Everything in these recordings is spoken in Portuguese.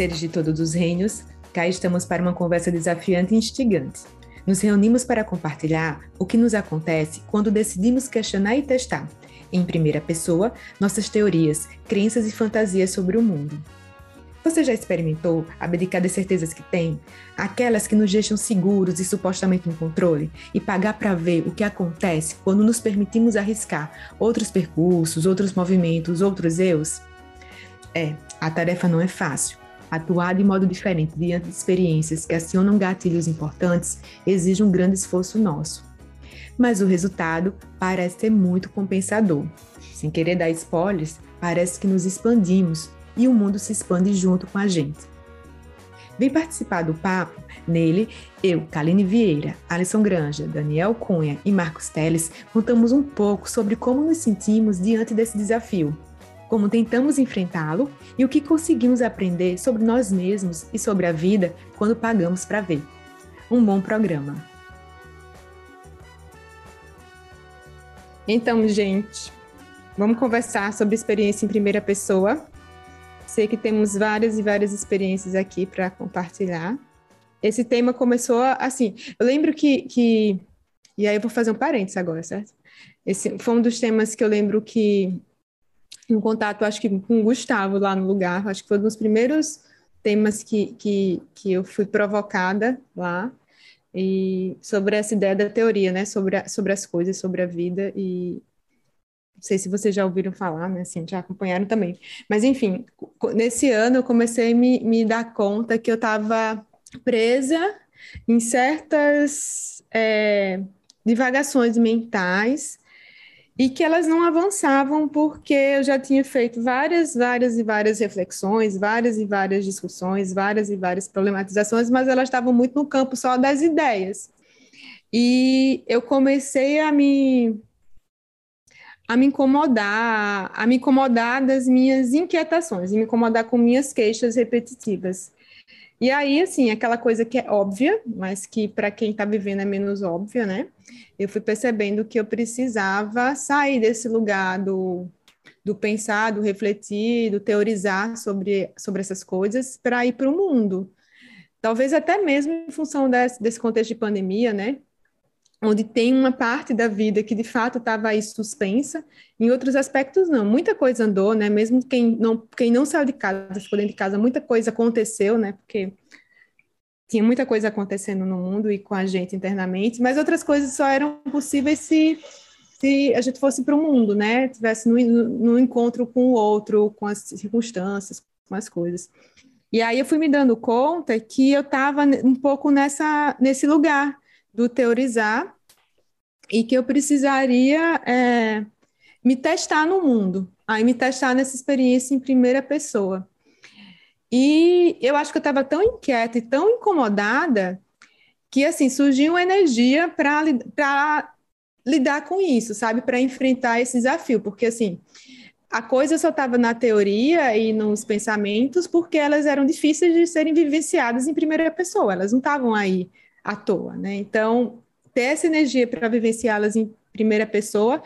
seres de todos os reinos, cá estamos para uma conversa desafiante e instigante. Nos reunimos para compartilhar o que nos acontece quando decidimos questionar e testar, em primeira pessoa, nossas teorias, crenças e fantasias sobre o mundo. Você já experimentou abdicar das certezas que tem? Aquelas que nos deixam seguros e supostamente em controle? E pagar para ver o que acontece quando nos permitimos arriscar outros percursos, outros movimentos, outros eus? É, a tarefa não é fácil. Atuar de modo diferente diante de experiências que acionam gatilhos importantes exige um grande esforço nosso. Mas o resultado parece ser muito compensador. Sem querer dar spoilers, parece que nos expandimos e o mundo se expande junto com a gente. Vem participar do papo. Nele, eu, Kaline Vieira, Alisson Granja, Daniel Cunha e Marcos Teles contamos um pouco sobre como nos sentimos diante desse desafio como tentamos enfrentá-lo e o que conseguimos aprender sobre nós mesmos e sobre a vida quando pagamos para ver. Um bom programa. Então, gente, vamos conversar sobre experiência em primeira pessoa. Sei que temos várias e várias experiências aqui para compartilhar. Esse tema começou assim. Eu lembro que, que. E aí eu vou fazer um parênteses agora, certo? Esse foi um dos temas que eu lembro que um contato, acho que com o Gustavo lá no lugar, acho que foi um dos primeiros temas que, que, que eu fui provocada lá, e sobre essa ideia da teoria, né, sobre, a, sobre as coisas, sobre a vida, e não sei se vocês já ouviram falar, né, assim, já acompanharam também, mas enfim, nesse ano eu comecei a me, me dar conta que eu estava presa em certas é, divagações mentais, e que elas não avançavam porque eu já tinha feito várias, várias e várias reflexões, várias e várias discussões, várias e várias problematizações, mas elas estavam muito no campo só das ideias. E eu comecei a me a me incomodar, a me incomodar das minhas inquietações, a me incomodar com minhas queixas repetitivas. E aí, assim, aquela coisa que é óbvia, mas que para quem está vivendo é menos óbvia, né? Eu fui percebendo que eu precisava sair desse lugar do, do pensar, do refletir, do teorizar sobre, sobre essas coisas para ir para o mundo. Talvez até mesmo em função desse, desse contexto de pandemia, né? Onde tem uma parte da vida que de fato estava aí suspensa, em outros aspectos não. Muita coisa andou, né? Mesmo quem não, quem não saiu de casa, ficou dentro de casa, muita coisa aconteceu, né? Porque tinha muita coisa acontecendo no mundo e com a gente internamente, mas outras coisas só eram possíveis se, se a gente fosse para o mundo, né? Tivesse no, no encontro com o outro, com as circunstâncias, com as coisas. E aí eu fui me dando conta que eu estava um pouco nessa, nesse lugar, do teorizar e que eu precisaria é, me testar no mundo, aí me testar nessa experiência em primeira pessoa. E eu acho que eu estava tão inquieta e tão incomodada que assim surgiu uma energia para lidar com isso, sabe, para enfrentar esse desafio, porque assim a coisa só estava na teoria e nos pensamentos porque elas eram difíceis de serem vivenciadas em primeira pessoa, elas não estavam aí à toa, né? Então, ter essa energia para vivenciá-las em primeira pessoa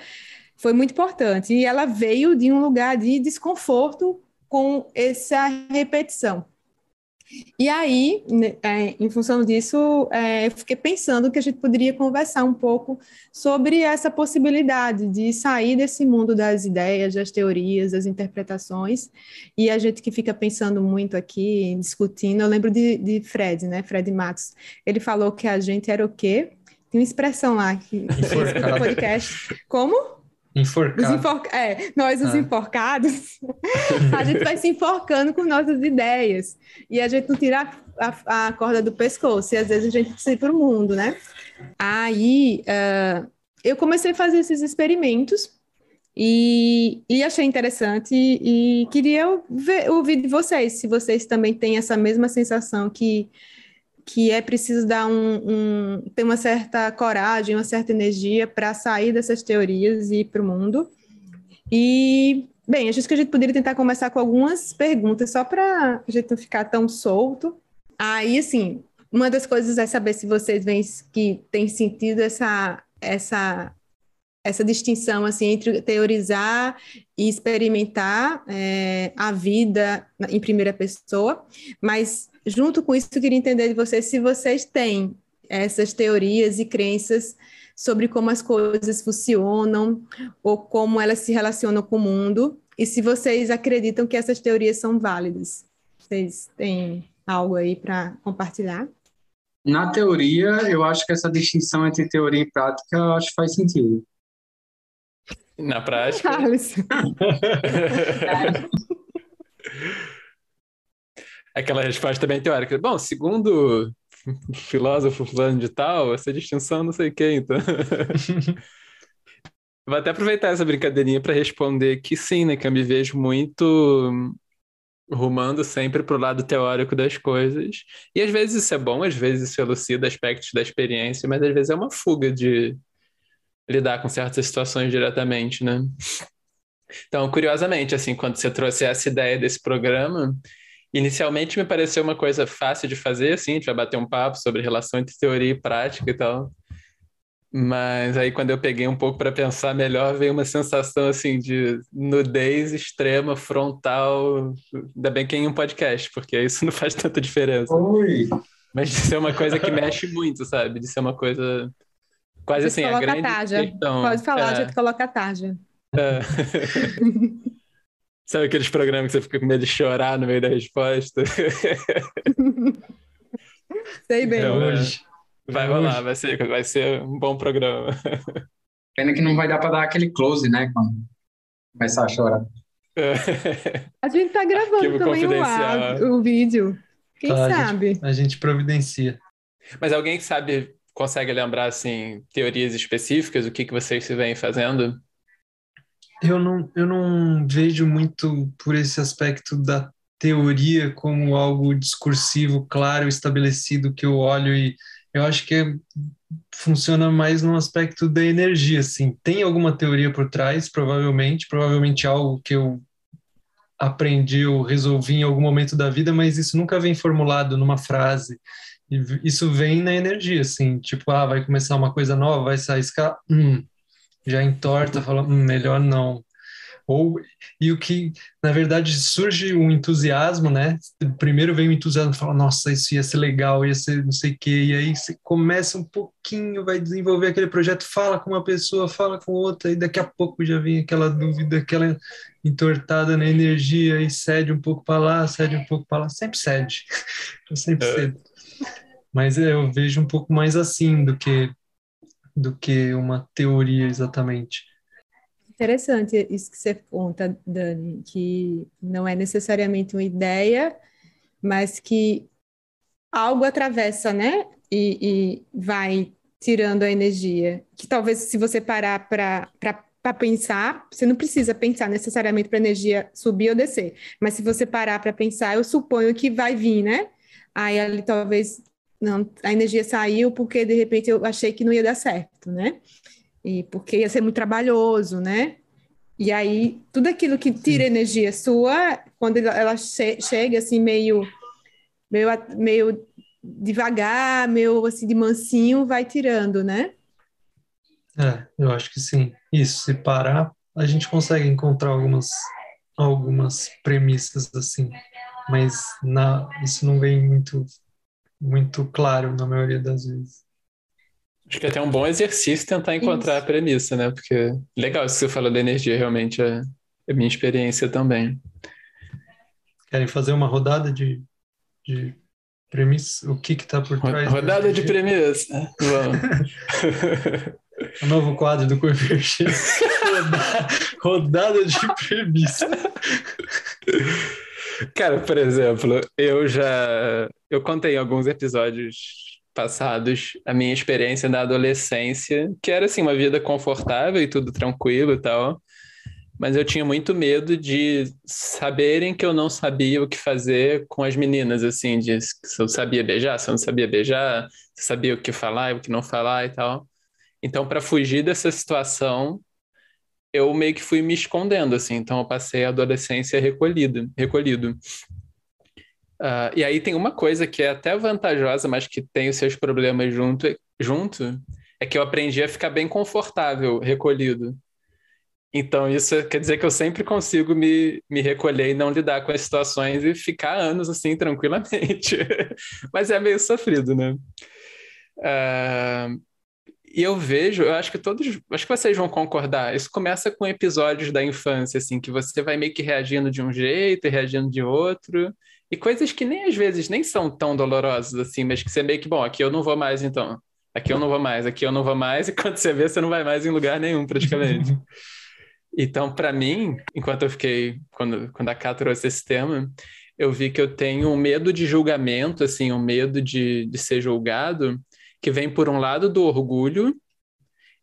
foi muito importante. E ela veio de um lugar de desconforto com essa repetição. E aí, né, é, em função disso, é, eu fiquei pensando que a gente poderia conversar um pouco sobre essa possibilidade de sair desse mundo das ideias, das teorias, das interpretações, e a gente que fica pensando muito aqui, discutindo, eu lembro de, de Fred, né, Fred Matos, ele falou que a gente era o quê? Tem uma expressão lá que no podcast. Como? Enforcado. Enfor... É, nós, os ah. enforcados, a gente vai se enforcando com nossas ideias. E a gente não tira a, a corda do pescoço. E às vezes a gente precisa ir para o mundo, né? Aí uh, eu comecei a fazer esses experimentos e, e achei interessante. E, e queria ver, ouvir de vocês, se vocês também têm essa mesma sensação que que é preciso dar um, um, ter uma certa coragem, uma certa energia para sair dessas teorias e ir para o mundo. E, bem, acho que a gente poderia tentar começar com algumas perguntas, só para a gente não ficar tão solto. Aí, assim, uma das coisas é saber se vocês veem que tem sentido essa, essa essa distinção assim entre teorizar e experimentar é, a vida em primeira pessoa, mas junto com isso eu queria entender de vocês se vocês têm essas teorias e crenças sobre como as coisas funcionam ou como elas se relacionam com o mundo e se vocês acreditam que essas teorias são válidas. Vocês têm algo aí para compartilhar? Na teoria, eu acho que essa distinção entre teoria e prática, acho que faz sentido. Na prática. Aquela resposta bem teórica. Bom, segundo o filósofo fulano de tal, essa distinção não sei quem, então. Vou até aproveitar essa brincadeirinha para responder que sim, né? Que eu me vejo muito rumando sempre para o lado teórico das coisas. E às vezes isso é bom, às vezes isso elucida aspectos da experiência, mas às vezes é uma fuga de lidar com certas situações diretamente, né? Então, curiosamente, assim, quando você trouxe essa ideia desse programa, inicialmente me pareceu uma coisa fácil de fazer, assim, a gente vai bater um papo sobre relação entre teoria e prática e tal. Mas aí quando eu peguei um pouco para pensar melhor, veio uma sensação assim de nudez extrema, frontal, ainda bem que é em um podcast, porque isso não faz tanta diferença. Oi. Mas de ser uma coisa que mexe muito, sabe? De ser uma coisa quase assim, a grande a questão. Pode falar, é... a gente coloca a tarja. É. Sabe aqueles programas que você fica com medo de chorar no meio da resposta? Sei bem. Então, hoje. Vai rolar, vai ser, vai ser um bom programa. Pena que não vai dar para dar aquele close, né? Quando começar a chorar. A gente tá gravando também o, áudio, o vídeo. Quem tá, sabe? A gente, a gente providencia. Mas alguém que sabe, consegue lembrar, assim, teorias específicas, o que, que vocês se vêm fazendo? Eu não, eu não vejo muito por esse aspecto da teoria como algo discursivo, claro, estabelecido, que eu olho e eu acho que funciona mais no aspecto da energia, assim. Tem alguma teoria por trás, provavelmente, provavelmente algo que eu aprendi ou resolvi em algum momento da vida, mas isso nunca vem formulado numa frase. E isso vem na energia, assim, tipo, ah, vai começar uma coisa nova, vai sair escala, hum, já entorta, fala, hum, melhor não ou e o que na verdade surge um entusiasmo, né? Primeiro vem o entusiasmo, fala, nossa, isso ia ser legal, ia ser não sei o quê, e aí você começa um pouquinho, vai desenvolver aquele projeto, fala com uma pessoa, fala com outra, e daqui a pouco já vem aquela dúvida, aquela entortada na energia e cede um pouco para lá, cede um pouco para lá, sempre cede, eu sempre é. cedo. Mas eu vejo um pouco mais assim do que do que uma teoria exatamente. Interessante isso que você conta, Dani, que não é necessariamente uma ideia, mas que algo atravessa, né? E, e vai tirando a energia. Que talvez, se você parar para pensar, você não precisa pensar necessariamente para a energia subir ou descer, mas se você parar para pensar, eu suponho que vai vir, né? Aí ali talvez não, a energia saiu porque de repente eu achei que não ia dar certo, né? e porque ia ser muito trabalhoso, né? E aí, tudo aquilo que tira energia sua, quando ela che chega assim, meio, meio, meio devagar, meio assim, de mansinho, vai tirando, né? É, eu acho que sim. Isso, se parar, a gente consegue encontrar algumas, algumas premissas assim, mas na, isso não vem muito, muito claro na maioria das vezes. Acho que é até um bom exercício tentar encontrar isso. a premissa, né? Porque legal isso que você falou da energia, realmente é, é minha experiência também. Querem fazer uma rodada de, de premissa? O que está por trás? Rodada de premissa. Vamos. o novo quadro do rodada, rodada de premissa. Cara, por exemplo, eu já eu contei em alguns episódios passados a minha experiência da adolescência, que era assim uma vida confortável e tudo tranquilo e tal, mas eu tinha muito medo de saberem que eu não sabia o que fazer com as meninas, assim, de se eu sabia beijar, se eu não sabia beijar, se sabia o que falar e o que não falar e tal. Então, para fugir dessa situação, eu meio que fui me escondendo, assim. Então, eu passei a adolescência recolhido, recolhido. Uh, e aí tem uma coisa que é até vantajosa, mas que tem os seus problemas junto, junto, é que eu aprendi a ficar bem confortável, recolhido. Então, isso quer dizer que eu sempre consigo me, me recolher e não lidar com as situações e ficar anos assim, tranquilamente. Mas é meio sofrido, né? Uh, e eu vejo, eu acho que todos, acho que vocês vão concordar, isso começa com episódios da infância, assim, que você vai meio que reagindo de um jeito e reagindo de outro, e coisas que nem às vezes nem são tão dolorosas, assim, mas que você meio que, bom, aqui eu não vou mais então, aqui eu não vou mais, aqui eu não vou mais, e quando você vê, você não vai mais em lugar nenhum, praticamente. Então, para mim, enquanto eu fiquei, quando, quando a Ká trouxe esse tema, eu vi que eu tenho um medo de julgamento, assim, um medo de, de ser julgado, que vem por um lado do orgulho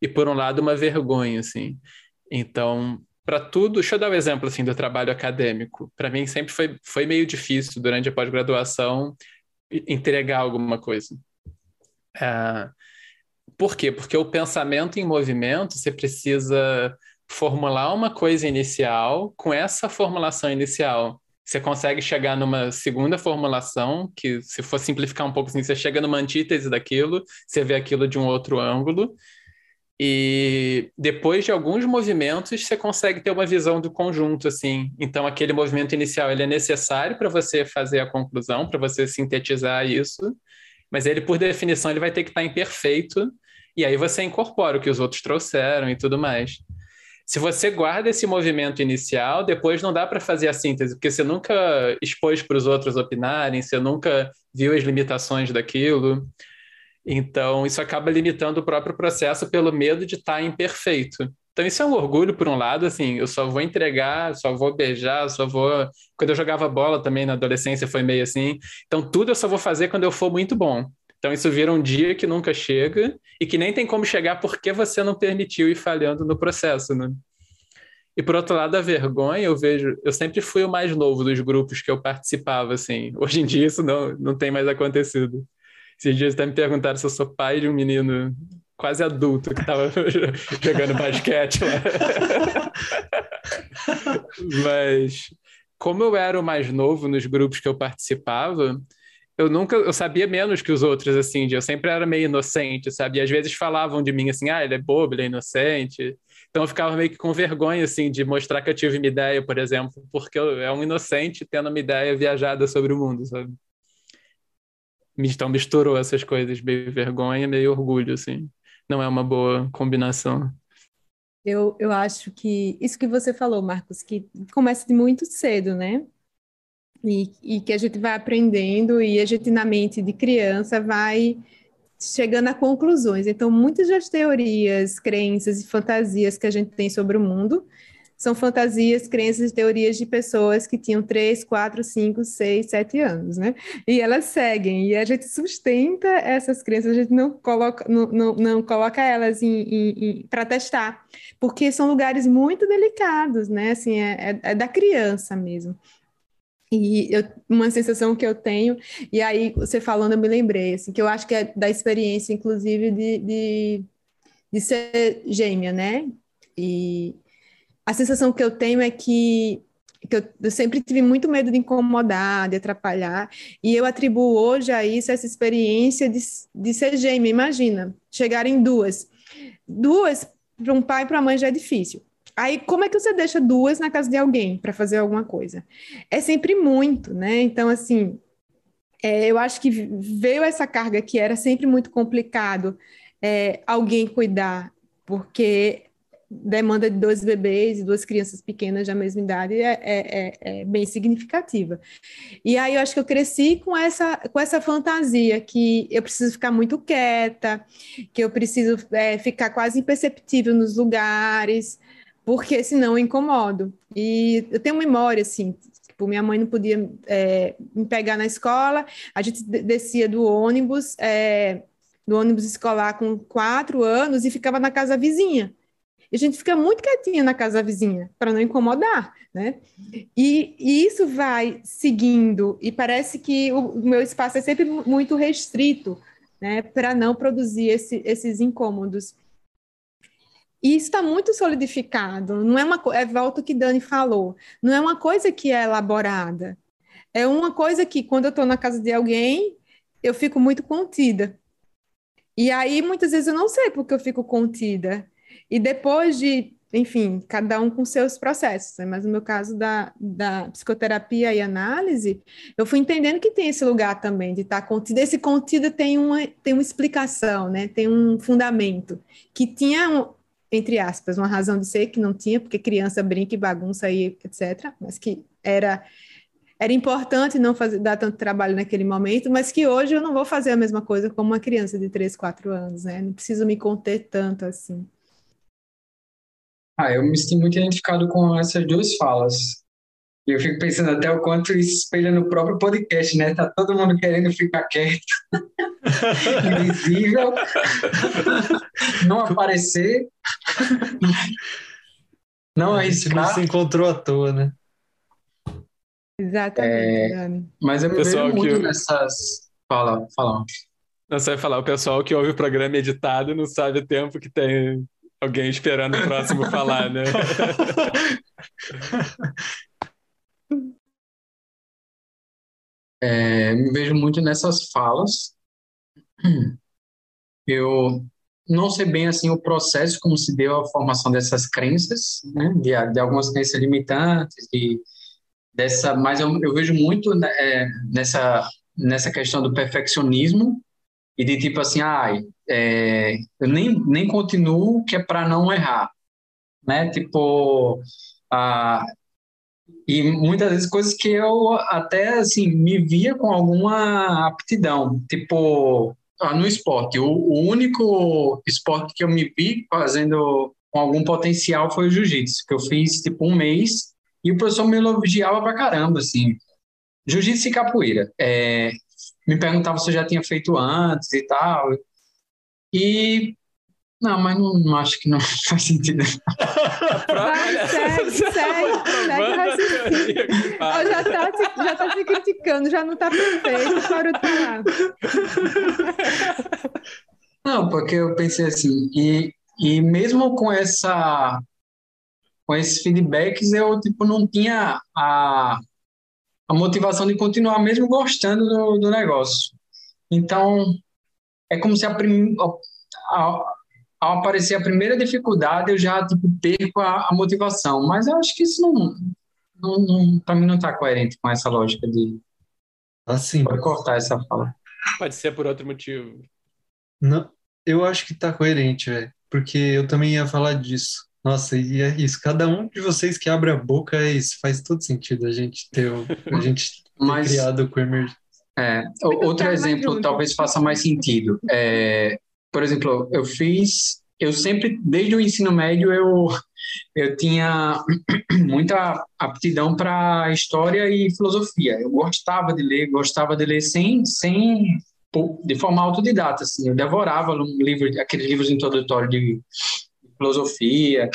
e por um lado uma vergonha, assim. Então, para tudo, deixa eu dar um exemplo assim do trabalho acadêmico. Para mim sempre foi, foi meio difícil durante a pós-graduação entregar alguma coisa. É, por quê? Porque o pensamento em movimento, você precisa formular uma coisa inicial, com essa formulação inicial, você consegue chegar numa segunda formulação, que se for simplificar um pouco assim, você chega numa antítese daquilo, você vê aquilo de um outro ângulo, e depois de alguns movimentos, você consegue ter uma visão do conjunto, assim. Então, aquele movimento inicial, ele é necessário para você fazer a conclusão, para você sintetizar isso, mas ele, por definição, ele vai ter que estar imperfeito, e aí você incorpora o que os outros trouxeram e tudo mais. Se você guarda esse movimento inicial, depois não dá para fazer a síntese, porque você nunca expôs para os outros opinarem, você nunca viu as limitações daquilo. Então, isso acaba limitando o próprio processo pelo medo de estar tá imperfeito. Então, isso é um orgulho, por um lado, assim, eu só vou entregar, só vou beijar, só vou. Quando eu jogava bola também na adolescência foi meio assim. Então, tudo eu só vou fazer quando eu for muito bom. Então, isso vira um dia que nunca chega e que nem tem como chegar porque você não permitiu ir falhando no processo, né? E por outro lado, a vergonha, eu vejo, eu sempre fui o mais novo dos grupos que eu participava, assim. Hoje em dia isso não, não tem mais acontecido. Esses dias até me perguntaram se eu sou pai de um menino quase adulto que estava jogando basquete lá. Mas como eu era o mais novo nos grupos que eu participava, eu nunca, eu sabia menos que os outros, assim, eu sempre era meio inocente, sabe? E às vezes falavam de mim assim, ah, ele é bobo, ele é inocente. Então eu ficava meio que com vergonha, assim, de mostrar que eu tive uma ideia, por exemplo, porque eu é um inocente tendo uma ideia viajada sobre o mundo, sabe? Então misturou essas coisas, meio vergonha, meio orgulho, assim. Não é uma boa combinação. Eu, eu acho que isso que você falou, Marcos, que começa de muito cedo, né? E, e que a gente vai aprendendo e a gente, na mente de criança, vai chegando a conclusões. Então, muitas das teorias, crenças e fantasias que a gente tem sobre o mundo são fantasias, crenças e teorias de pessoas que tinham 3, 4, 5, 6, 7 anos, né? E elas seguem, e a gente sustenta essas crenças, a gente não coloca, não, não, não coloca elas para testar, porque são lugares muito delicados, né? Assim, é, é, é da criança mesmo. E eu, uma sensação que eu tenho, e aí você falando, eu me lembrei, assim, que eu acho que é da experiência, inclusive, de, de, de ser gêmea, né? E a sensação que eu tenho é que, que eu, eu, sempre tive muito medo de incomodar, de atrapalhar, e eu atribuo hoje a isso essa experiência de, de ser gêmea. Imagina, chegarem duas. Duas, para um pai e para uma mãe já é difícil Aí, como é que você deixa duas na casa de alguém para fazer alguma coisa? É sempre muito, né? Então, assim, é, eu acho que veio essa carga que era sempre muito complicado é, alguém cuidar, porque demanda de dois bebês e duas crianças pequenas da mesma idade é, é, é, é, bem significativa. E aí eu acho que eu cresci com essa, com essa fantasia que eu preciso ficar muito quieta, que eu preciso é, ficar quase imperceptível nos lugares, porque senão eu incomodo. E eu tenho memória, assim, tipo, minha mãe não podia é, me pegar na escola, a gente descia do ônibus, é, do ônibus escolar com quatro anos e ficava na casa vizinha. E a gente fica muito quietinha na casa vizinha, para não incomodar, né? E, e, isso vai seguindo, e parece que o, meu espaço é sempre muito restrito, né, para não produzir esse, esses incômodos. E isso está muito solidificado. Não é uma é volta que Dani falou. Não é uma coisa que é elaborada. É uma coisa que quando eu estou na casa de alguém eu fico muito contida. E aí, muitas vezes, eu não sei porque eu fico contida. E depois de, enfim, cada um com seus processos, né? mas no meu caso da, da psicoterapia e análise, eu fui entendendo que tem esse lugar também de estar contida. Esse contida tem uma, tem uma explicação, né? tem um fundamento, que tinha, um, entre aspas, uma razão de ser que não tinha, porque criança brinca e bagunça e etc., mas que era era importante não fazer, dar tanto trabalho naquele momento, mas que hoje eu não vou fazer a mesma coisa como uma criança de 3, 4 anos, né? Não preciso me conter tanto assim. Ah, eu me sinto muito identificado com essas duas falas. E eu fico pensando até o quanto isso espelha no próprio podcast, né? Tá todo mundo querendo ficar quieto, invisível, não aparecer, não arriscar. Não se encontrou à toa, né? Exatamente, é, Mas eu me vejo muito eu... nessas. Fala, fala. Não, você vai falar, o pessoal que ouve o programa editado não sabe o tempo que tem alguém esperando o próximo falar, né? É, me vejo muito nessas falas. Eu não sei bem assim o processo como se deu a formação dessas crenças, né? de, de algumas crenças limitantes, de dessa, mas eu, eu vejo muito né, é, nessa nessa questão do perfeccionismo e de tipo assim, ai, ah, é, eu nem, nem continuo que é para não errar, né? Tipo, ah, e muitas vezes coisas que eu até assim me via com alguma aptidão, tipo ah, no esporte. O, o único esporte que eu me vi fazendo com algum potencial foi o jiu-jitsu, que eu fiz tipo um mês e o professor me elogiava pra caramba, assim. Jiu-jitsu e capoeira. É, me perguntava se eu já tinha feito antes e tal. E. Não, mas não, não acho que não faz sentido. Vai, segue, segue, Já tá, já tá se criticando, já não tá perfeito, de falar. Não, porque eu pensei assim, e, e mesmo com essa com esses feedbacks, eu tipo, não tinha a, a motivação de continuar mesmo gostando do, do negócio. Então, é como se a, prim, a, ao aparecer a primeira dificuldade, eu já tipo, perco a, a motivação. Mas eu acho que isso não, não, não para mim não está coerente com essa lógica de assim pode cortar essa fala. Pode ser por outro motivo. Não, eu acho que está coerente, velho, porque eu também ia falar disso. Nossa, e é isso. Cada um de vocês que abre a boca é isso. Faz todo sentido a gente ter, a gente ter Mas, criado com emergência. É, outro exemplo talvez faça mais sentido. É, por exemplo, eu fiz, eu sempre, desde o ensino médio, eu, eu tinha muita aptidão para história e filosofia. Eu gostava de ler, gostava de ler sem, sem de forma autodidata, assim. Eu devorava um livro, aqueles livros introdutórios de filosofia,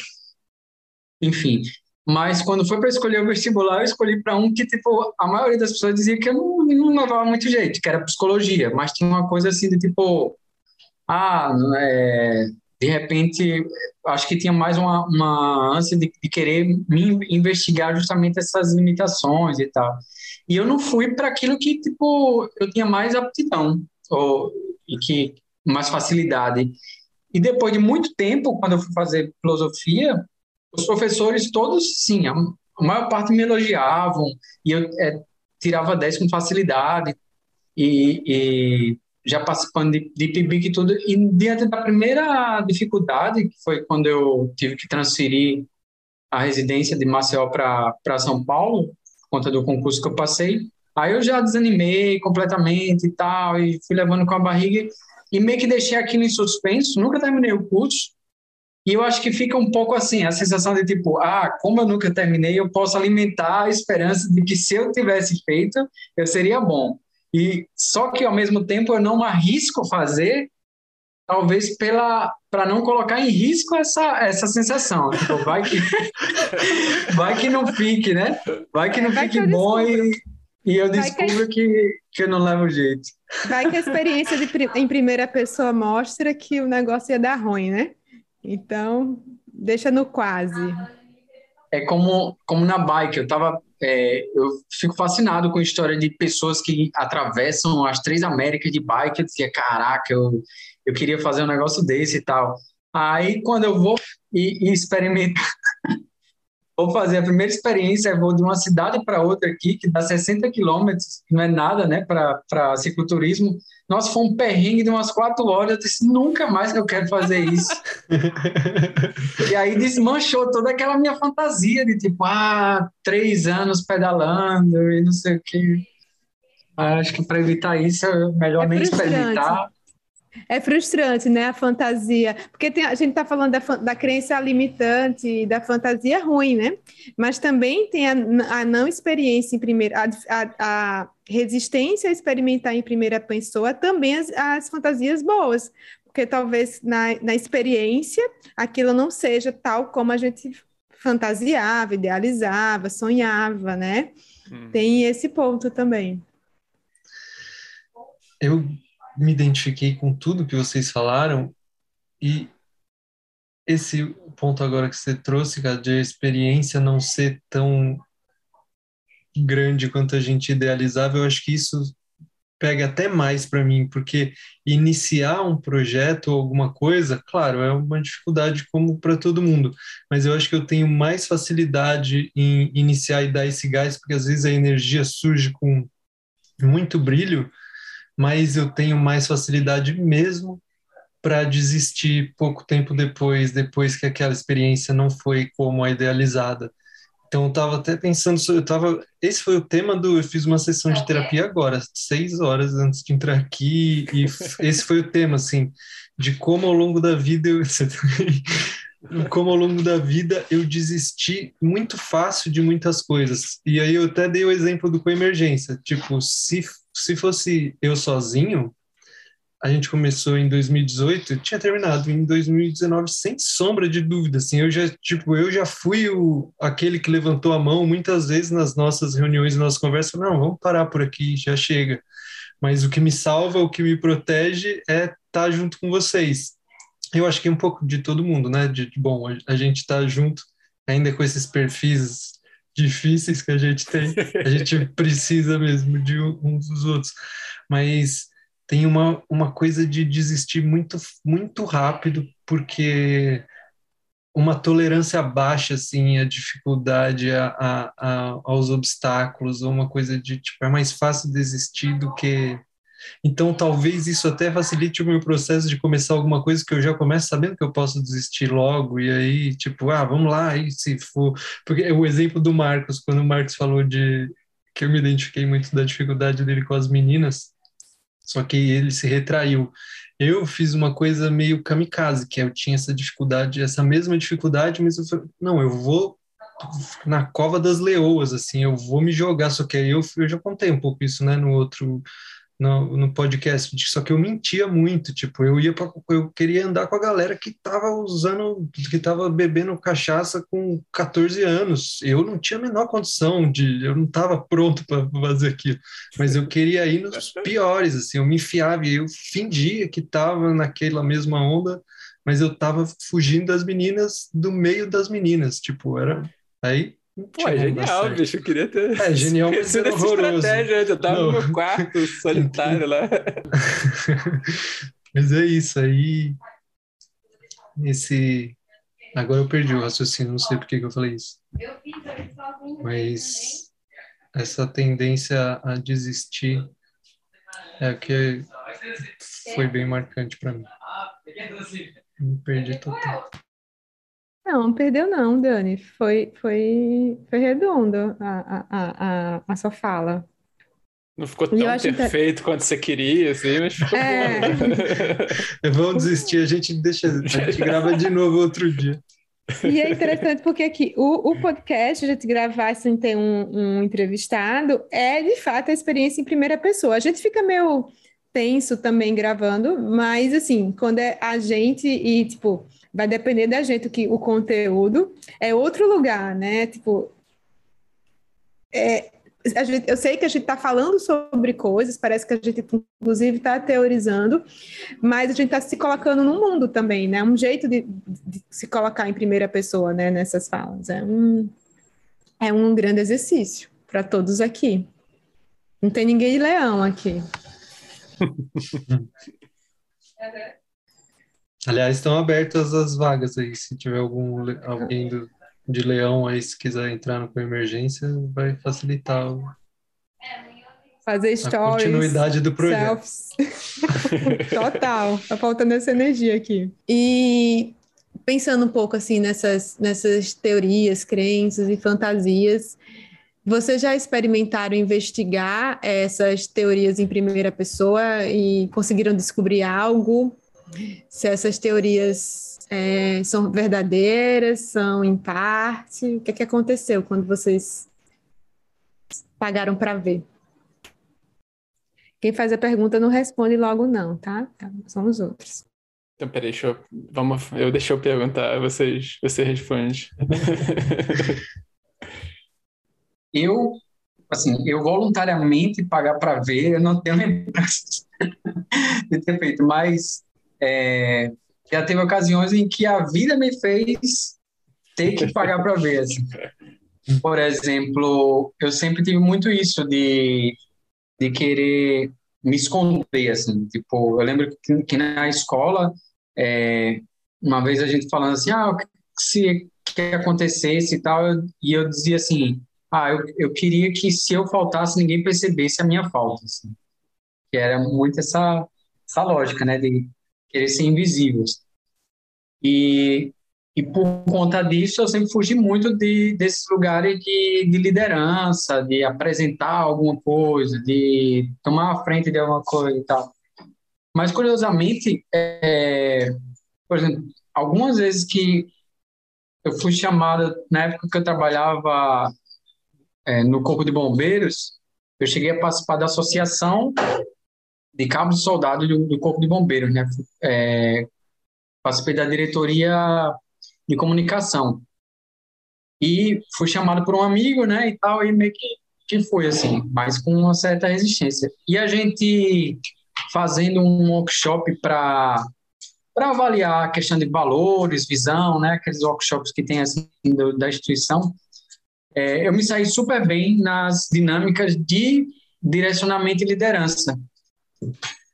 enfim. Mas quando foi para escolher o vestibular, eu escolhi para um que, tipo, a maioria das pessoas dizia que eu não, não levava muito jeito, que era psicologia, mas tinha uma coisa assim de tipo, ah, é, de repente, acho que tinha mais uma, uma ânsia de, de querer me investigar justamente essas limitações e tal. E eu não fui para aquilo que, tipo, eu tinha mais aptidão, ou, e que mais facilidade. E depois de muito tempo, quando eu fui fazer filosofia, os professores todos, sim, a maior parte me elogiavam e eu é, tirava 10 com facilidade e, e já participando de, de PIBIC e tudo. E diante da primeira dificuldade, que foi quando eu tive que transferir a residência de Maceió para São Paulo, por conta do concurso que eu passei, aí eu já desanimei completamente e tal, e fui levando com a barriga e meio que deixei aquilo em suspenso, nunca terminei o curso. E eu acho que fica um pouco assim, a sensação de tipo, ah, como eu nunca terminei, eu posso alimentar a esperança de que se eu tivesse feito, eu seria bom. E só que ao mesmo tempo eu não arrisco fazer, talvez pela para não colocar em risco essa essa sensação. Tipo, vai que vai que não fique, né? Vai que não vai fique que bom e e eu descubro que... que, que eu não levo jeito. Vai que a experiência de, em primeira pessoa mostra que o negócio ia dar ruim, né? Então, deixa no quase. É como, como na bike, eu tava. É, eu fico fascinado com a história de pessoas que atravessam as três Américas de bike. Eu dizia, caraca, eu, eu queria fazer um negócio desse e tal. Aí, quando eu vou e, e experimentar, vou fazer a primeira experiência, vou de uma cidade para outra aqui, que dá 60 quilômetros, não é nada, né, para cicloturismo. Nossa, foi um perrengue de umas quatro horas. Eu disse, nunca mais que eu quero fazer isso. e aí desmanchou toda aquela minha fantasia de tipo, ah, três anos pedalando e não sei o quê. Acho que para evitar isso é melhor é nem experimentar. É frustrante, né, a fantasia, porque tem, a gente está falando da, da crença limitante, da fantasia ruim, né? Mas também tem a, a não experiência em primeira, a, a, a, resistência a experimentar em primeira pessoa, também as, as fantasias boas, porque talvez na, na experiência aquilo não seja tal como a gente fantasiava, idealizava, sonhava, né? Hum. Tem esse ponto também. Eu me identifiquei com tudo que vocês falaram e esse ponto agora que você trouxe, cara, de a experiência não ser tão grande quanto a gente idealizava, eu acho que isso pega até mais para mim, porque iniciar um projeto ou alguma coisa, claro, é uma dificuldade como para todo mundo, mas eu acho que eu tenho mais facilidade em iniciar e dar esse gás, porque às vezes a energia surge com muito brilho, mas eu tenho mais facilidade mesmo para desistir pouco tempo depois, depois que aquela experiência não foi como a idealizada. Então eu estava até pensando, eu tava, esse foi o tema do, eu fiz uma sessão de terapia agora, seis horas antes de entrar aqui, e esse foi o tema, assim, de como ao longo da vida eu, como ao longo da vida eu desisti muito fácil de muitas coisas. E aí eu até dei o exemplo do coemergência, tipo, se se fosse eu sozinho, a gente começou em 2018, tinha terminado em 2019 sem sombra de dúvida, assim, eu já, tipo, eu já fui o, aquele que levantou a mão muitas vezes nas nossas reuniões, nas nossas conversas, não, vamos parar por aqui, já chega. Mas o que me salva, o que me protege é estar tá junto com vocês. Eu acho que é um pouco de todo mundo, né? De, de bom, a, a gente está junto, ainda com esses perfis difíceis que a gente tem, a gente precisa mesmo de uns dos outros. Mas tem uma, uma coisa de desistir muito, muito rápido, porque uma tolerância baixa, assim, a dificuldade, a, a, a, aos obstáculos, ou uma coisa de, tipo, é mais fácil desistir do que então, talvez isso até facilite o meu processo de começar alguma coisa que eu já começo sabendo que eu posso desistir logo, e aí, tipo, ah, vamos lá, aí se for. Porque é o exemplo do Marcos, quando o Marcos falou de que eu me identifiquei muito da dificuldade dele com as meninas, só que ele se retraiu. Eu fiz uma coisa meio kamikaze, que eu tinha essa dificuldade, essa mesma dificuldade, mas eu falei, não, eu vou na cova das leoas, assim, eu vou me jogar, só que aí eu, eu já contei um pouco isso, né, no outro no, no podcast, só que eu mentia muito, tipo, eu ia pra, eu queria andar com a galera que tava usando, que tava bebendo cachaça com 14 anos. Eu não tinha a menor condição de, eu não tava pronto para fazer aquilo, mas eu queria ir nos piores, assim, eu me enfiava e eu fingia que tava naquela mesma onda, mas eu tava fugindo das meninas do meio das meninas, tipo, era aí Pô, é genial, bicho. Eu queria ter. É genial, mas era horroroso. estratégia. Eu tava Não. no meu quarto, solitário lá. mas é isso aí. Esse. Agora eu perdi o raciocínio, não sei por que eu falei isso. Mas essa tendência a desistir é o que foi bem marcante para mim. Me perdi total. Não, perdeu não, Dani. Foi, foi, foi redondo a, a, a, a sua fala. Não ficou tão perfeito que... quanto você queria, assim, mas ficou é... Vamos desistir, a gente deixa, a gente grava de novo outro dia. E é interessante porque aqui o, o podcast, a gente gravar sem ter um, um entrevistado, é de fato a experiência em primeira pessoa. A gente fica meio tenso também gravando, mas assim, quando é a gente e, tipo, vai depender da gente que o conteúdo é outro lugar, né? Tipo, é, gente, eu sei que a gente está falando sobre coisas, parece que a gente, inclusive, está teorizando, mas a gente está se colocando no mundo também, né? Um jeito de, de, se colocar em primeira pessoa, né? Nessas falas. É um, é um grande exercício para todos aqui. Não tem ninguém de leão aqui. Aliás, estão abertas as vagas aí. Se tiver algum alguém do, de leão aí, se quiser entrar com emergência, vai facilitar o, fazer stories. A continuidade do projeto. Total. Tá faltando essa energia aqui. E pensando um pouco assim nessas, nessas teorias, crenças e fantasias, vocês já experimentaram investigar essas teorias em primeira pessoa e conseguiram descobrir algo? Se essas teorias é, são verdadeiras, são em parte? O que, é que aconteceu quando vocês pagaram para ver? Quem faz a pergunta não responde logo não, tá? tá são os outros. Então, peraí, deixa eu, vamos, eu deixa eu perguntar, vocês, você responde. eu, assim, eu voluntariamente pagar para ver, eu não tenho lembrança de ter feito, mas é, já teve ocasiões em que a vida me fez ter que pagar para ver, assim. Por exemplo, eu sempre tive muito isso de de querer me esconder, assim, tipo, eu lembro que, que na escola, é, uma vez a gente falando assim, ah, se que acontecesse e tal, eu, e eu dizia assim, ah, eu, eu queria que se eu faltasse, ninguém percebesse a minha falta, assim, que era muito essa, essa lógica, né, de querer ser invisível. E e por conta disso, eu sempre fugi muito de, desses lugares de, de liderança, de apresentar alguma coisa, de tomar a frente de alguma coisa e tal. Mas, curiosamente, é, por exemplo, algumas vezes que eu fui chamado, na época que eu trabalhava é, no Corpo de Bombeiros, eu cheguei a participar da associação de cabos de soldado do, do Corpo de Bombeiros, né? É, participei da diretoria de comunicação. E fui chamado por um amigo, né, e tal, e meio que, que foi assim, mas com uma certa resistência. E a gente fazendo um workshop para para avaliar a questão de valores, visão, né, aqueles workshops que tem assim do, da instituição, é, eu me saí super bem nas dinâmicas de direcionamento e liderança.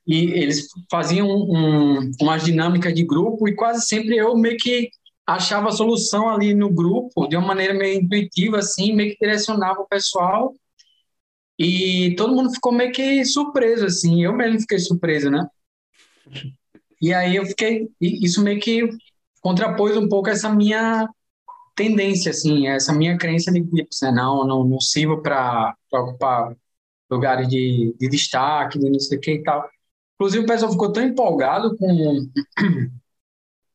E eles faziam um, umas dinâmicas de grupo e quase sempre eu meio que achava a solução ali no grupo de uma maneira meio intuitiva, assim, meio que direcionava o pessoal. E todo mundo ficou meio que surpreso, assim. Eu mesmo fiquei surpreso, né? E aí eu fiquei. Isso meio que contrapôs um pouco essa minha tendência, assim, essa minha crença de que assim, não, não, não sirvo para ocupar lugares de, de destaque, de não sei o que e tal. Inclusive, o pessoal ficou tão empolgado com,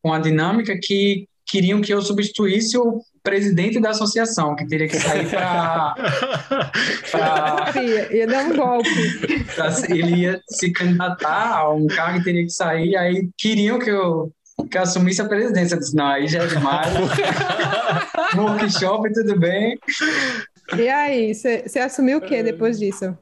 com a dinâmica que queriam que eu substituísse o presidente da associação, que teria que sair para. pra... ia, ia dar um golpe. Pra, ele ia se candidatar a um cargo que teria que sair, aí queriam que eu, que eu assumisse a presidência. Eu disse, não, aí já é demais. workshop, tudo bem. E aí, você assumiu o que depois disso?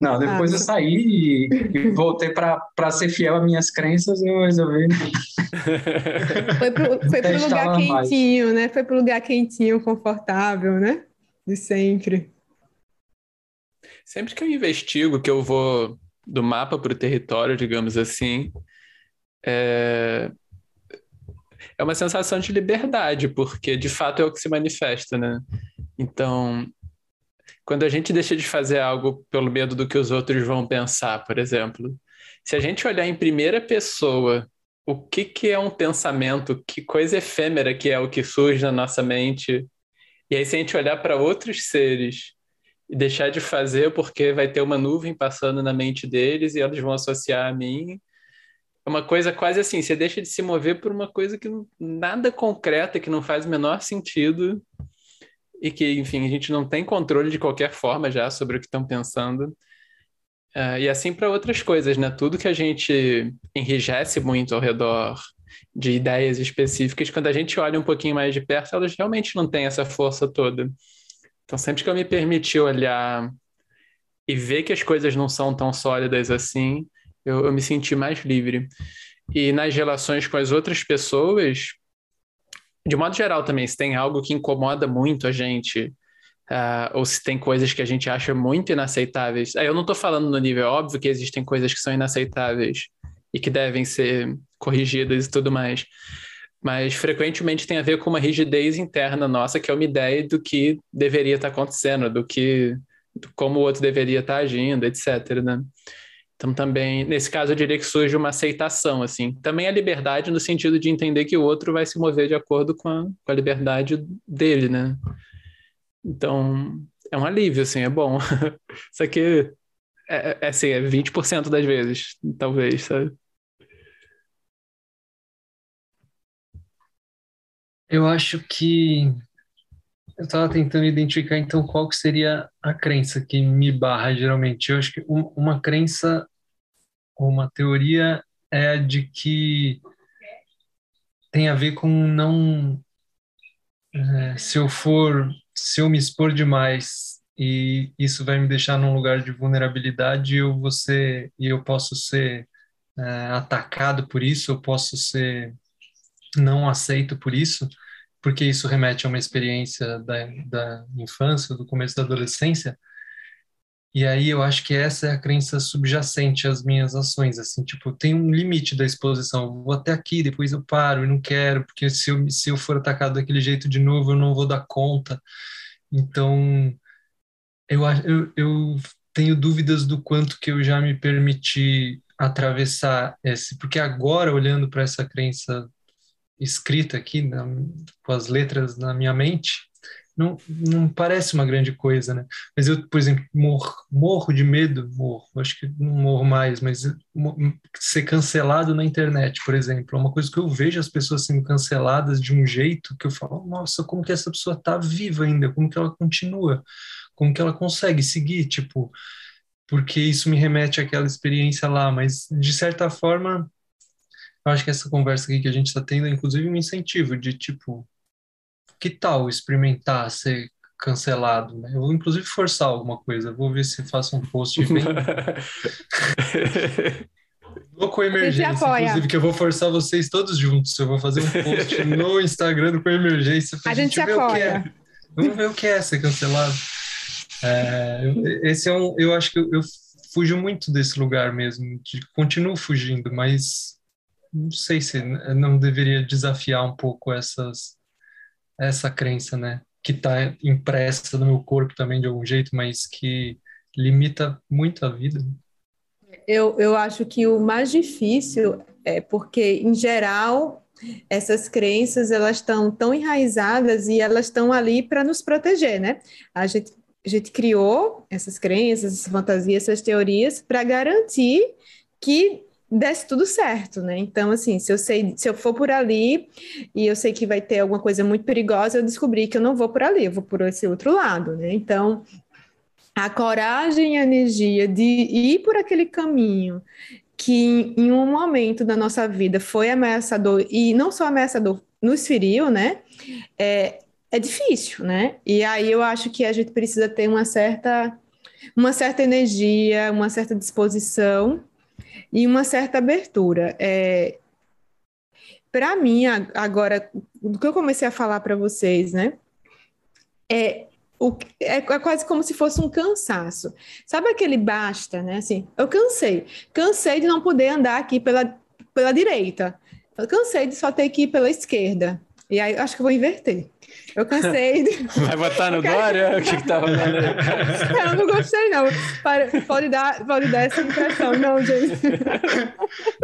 Não, depois ah, eu saí e, e voltei para ser fiel às minhas crenças, eu resolvi. Foi pro, foi pro lugar quentinho, mais. né? Foi pro lugar quentinho, confortável, né? De sempre. Sempre que eu investigo, que eu vou do mapa para o território, digamos assim, é... é uma sensação de liberdade, porque de fato é o que se manifesta, né? Então, quando a gente deixa de fazer algo pelo medo do que os outros vão pensar, por exemplo, se a gente olhar em primeira pessoa o que, que é um pensamento, que coisa efêmera que é o que surge na nossa mente, e aí se a gente olhar para outros seres e deixar de fazer porque vai ter uma nuvem passando na mente deles e eles vão associar a mim, é uma coisa quase assim, você deixa de se mover por uma coisa que nada concreta, que não faz o menor sentido, e que, enfim, a gente não tem controle de qualquer forma já sobre o que estão pensando. Uh, e assim para outras coisas, né? Tudo que a gente enrijece muito ao redor de ideias específicas, quando a gente olha um pouquinho mais de perto, elas realmente não têm essa força toda. Então, sempre que eu me permiti olhar e ver que as coisas não são tão sólidas assim, eu, eu me senti mais livre. E nas relações com as outras pessoas, de modo geral também, se tem algo que incomoda muito a gente, uh, ou se tem coisas que a gente acha muito inaceitáveis. Eu não estou falando no nível óbvio que existem coisas que são inaceitáveis e que devem ser corrigidas e tudo mais. Mas frequentemente tem a ver com uma rigidez interna nossa, que é uma ideia do que deveria estar acontecendo, do que como o outro deveria estar agindo, etc. Né? Então também, nesse caso, eu diria que surge uma aceitação, assim. Também a liberdade no sentido de entender que o outro vai se mover de acordo com a, com a liberdade dele, né? Então, é um alívio, assim, é bom. Isso aqui é, é, assim, é 20% das vezes, talvez, sabe? Eu acho que eu estava tentando identificar então qual que seria a crença que me barra geralmente. Eu acho que uma crença uma teoria é a de que tem a ver com não é, se eu for se eu me expor demais e isso vai me deixar num lugar de vulnerabilidade eu ser e eu posso ser é, atacado por isso eu posso ser não aceito por isso porque isso remete a uma experiência da, da infância do começo da adolescência e aí eu acho que essa é a crença subjacente às minhas ações, assim, tipo, tem um limite da exposição, eu vou até aqui, depois eu paro e não quero, porque se eu, se eu for atacado daquele jeito de novo, eu não vou dar conta. Então, eu, eu, eu tenho dúvidas do quanto que eu já me permiti atravessar esse, porque agora, olhando para essa crença escrita aqui, na, com as letras na minha mente, não, não parece uma grande coisa, né? Mas eu, por exemplo, morro, morro de medo, morro, acho que não morro mais, mas ser cancelado na internet, por exemplo, é uma coisa que eu vejo as pessoas sendo canceladas de um jeito que eu falo, nossa, como que essa pessoa tá viva ainda, como que ela continua, como que ela consegue seguir, tipo, porque isso me remete àquela experiência lá, mas de certa forma, eu acho que essa conversa aqui que a gente está tendo é inclusive um incentivo de tipo, que tal experimentar ser cancelado? Né? Eu vou inclusive forçar alguma coisa, vou ver se faço um post bem. Vou com emergência, inclusive, que eu vou forçar vocês todos juntos. Eu vou fazer um post no Instagram com emergência. A gente, gente apoia. É. Vamos ver o que é ser cancelado. É, esse é um, eu acho que eu, eu fujo muito desse lugar mesmo, de, continuo fugindo, mas não sei se não deveria desafiar um pouco essas essa crença, né? Que está impressa no meu corpo também de algum jeito, mas que limita muito a vida. Eu, eu acho que o mais difícil é porque, em geral, essas crenças elas estão tão enraizadas e elas estão ali para nos proteger, né? A gente, a gente criou essas crenças, essas fantasias, essas teorias para garantir que desse tudo certo, né? Então, assim, se eu sei, se eu for por ali e eu sei que vai ter alguma coisa muito perigosa, eu descobri que eu não vou por ali, eu vou por esse outro lado, né? Então, a coragem e a energia de ir por aquele caminho que em um momento da nossa vida foi ameaçador e não só ameaçador, nos feriu, né? É, é difícil, né? E aí eu acho que a gente precisa ter uma certa uma certa energia, uma certa disposição e uma certa abertura. É, para mim, agora, do que eu comecei a falar para vocês, né? É, o, é, é, quase como se fosse um cansaço. Sabe aquele basta, né? Assim, eu cansei. Cansei de não poder andar aqui pela, pela direita. Eu cansei de só ter que ir pela esquerda. E aí, acho que eu vou inverter. Eu cansei. De... Vai botar no Dória? O que, que tá rolando aí? Eu não gostei, não. Pode dar, pode dar essa impressão, não, gente.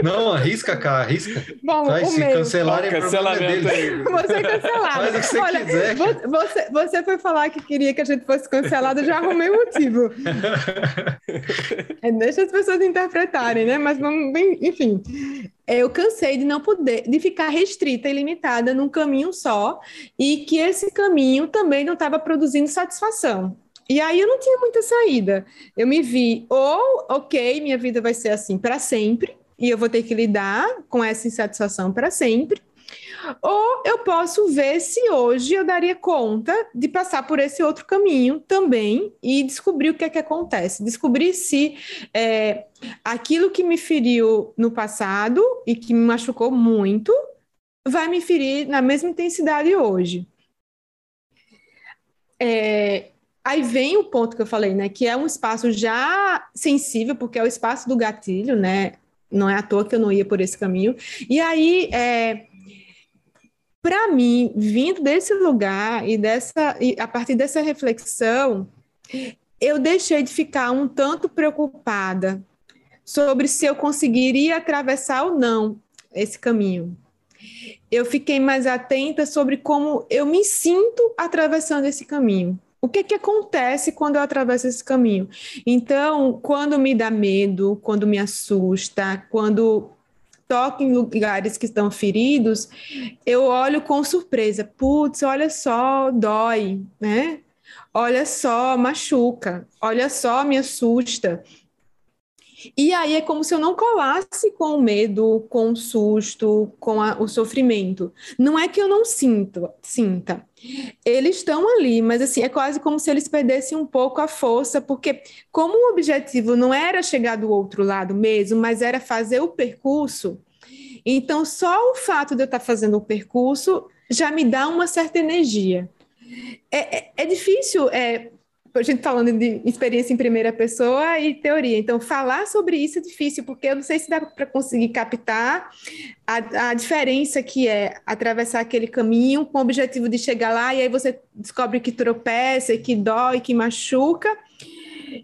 Não, arrisca, cá, arrisca. Bom, Vai, se meio. cancelarem, é Cancelamento aí. Você cancelado. Faz o que você Olha, quiser. Você, você foi falar que queria que a gente fosse cancelado, eu já arrumei o motivo. É, deixa as pessoas interpretarem, né? Mas vamos, bem, enfim. Eu cansei de não poder, de ficar restrita e limitada num caminho só e que esse caminho também não estava produzindo satisfação. E aí eu não tinha muita saída. Eu me vi, ou, ok, minha vida vai ser assim para sempre, e eu vou ter que lidar com essa insatisfação para sempre, ou eu posso ver se hoje eu daria conta de passar por esse outro caminho também e descobrir o que é que acontece. Descobrir se é, aquilo que me feriu no passado e que me machucou muito vai me ferir na mesma intensidade hoje. É, aí vem o ponto que eu falei, né? Que é um espaço já sensível, porque é o espaço do gatilho, né? não é à toa que eu não ia por esse caminho. E aí, é, para mim, vindo desse lugar e dessa, e a partir dessa reflexão, eu deixei de ficar um tanto preocupada sobre se eu conseguiria atravessar ou não esse caminho. Eu fiquei mais atenta sobre como eu me sinto atravessando esse caminho. O que, que acontece quando eu atravesso esse caminho? Então, quando me dá medo, quando me assusta, quando toco em lugares que estão feridos, eu olho com surpresa. Putz, olha só, dói, né? Olha só, machuca. Olha só, me assusta. E aí é como se eu não colasse com o medo, com o susto, com a, o sofrimento. Não é que eu não sinto, sinta. Eles estão ali, mas assim, é quase como se eles perdessem um pouco a força, porque como o objetivo não era chegar do outro lado mesmo, mas era fazer o percurso, então só o fato de eu estar fazendo o percurso já me dá uma certa energia. É, é, é difícil é, a gente falando de experiência em primeira pessoa e teoria. Então, falar sobre isso é difícil, porque eu não sei se dá para conseguir captar a, a, diferença que é atravessar aquele caminho com o objetivo de chegar lá, e aí você descobre que tropeça, que dói, que machuca,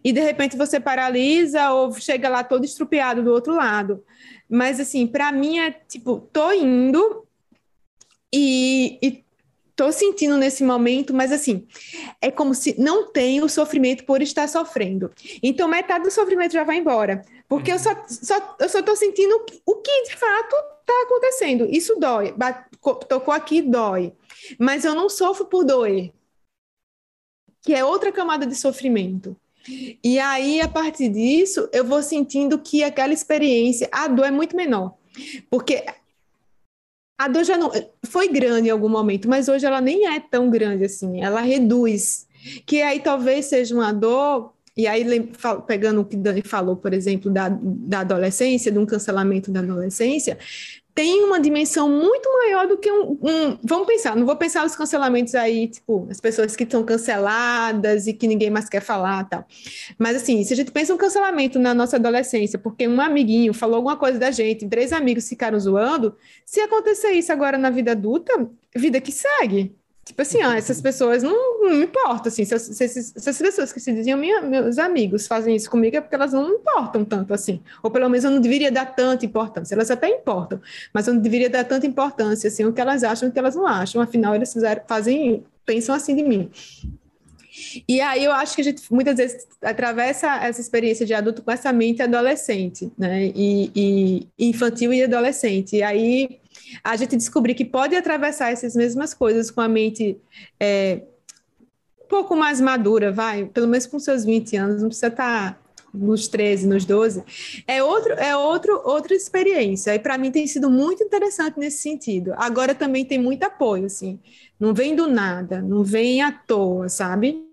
e de repente você paralisa ou chega lá todo estrupiado do outro lado. Mas, assim, para mim é tipo, tô indo e, e Estou sentindo nesse momento, mas assim, é como se não tem o sofrimento por estar sofrendo. Então, metade do sofrimento já vai embora. Porque eu só, só, eu só tô sentindo o que de fato está acontecendo. Isso dói. Tocou aqui, dói. Mas eu não sofro por doer. Que é outra camada de sofrimento. E aí, a partir disso, eu vou sentindo que aquela experiência, a dor é muito menor. Porque a dor já não foi grande em algum momento, mas hoje ela nem é tão grande assim, ela reduz. Que aí talvez seja uma dor, e aí pegando o que Dani falou, por exemplo, da, da adolescência, de um cancelamento da adolescência, tem uma dimensão muito maior do que um, um, Vamos pensar, não vou pensar nos cancelamentos aí, tipo, as pessoas que estão canceladas e que ninguém mais quer falar tal. Mas assim, se a gente pensa um cancelamento na nossa adolescência, porque um amiguinho falou alguma coisa da gente, três amigos ficaram zoando, se acontecer isso agora na vida adulta, vida que segue. Tipo assim, ah, essas pessoas não, não me importam, assim, se, se, se, se essas pessoas que se diziam minha, meus amigos fazem isso comigo é porque elas não importam tanto assim, ou pelo menos eu não deveria dar tanta importância, elas até importam, mas eu não deveria dar tanta importância, assim, o que elas acham e o que elas não acham, afinal eles fazem, pensam assim de mim. E aí eu acho que a gente muitas vezes atravessa essa experiência de adulto com essa mente adolescente, né, e, e infantil e adolescente, e aí a gente descobrir que pode atravessar essas mesmas coisas com a mente é, um pouco mais madura, vai, pelo menos com seus 20 anos, não precisa estar tá nos 13, nos 12, é outro é outro outra experiência. E para mim tem sido muito interessante nesse sentido. Agora também tem muito apoio, assim. Não vem do nada, não vem à toa, sabe?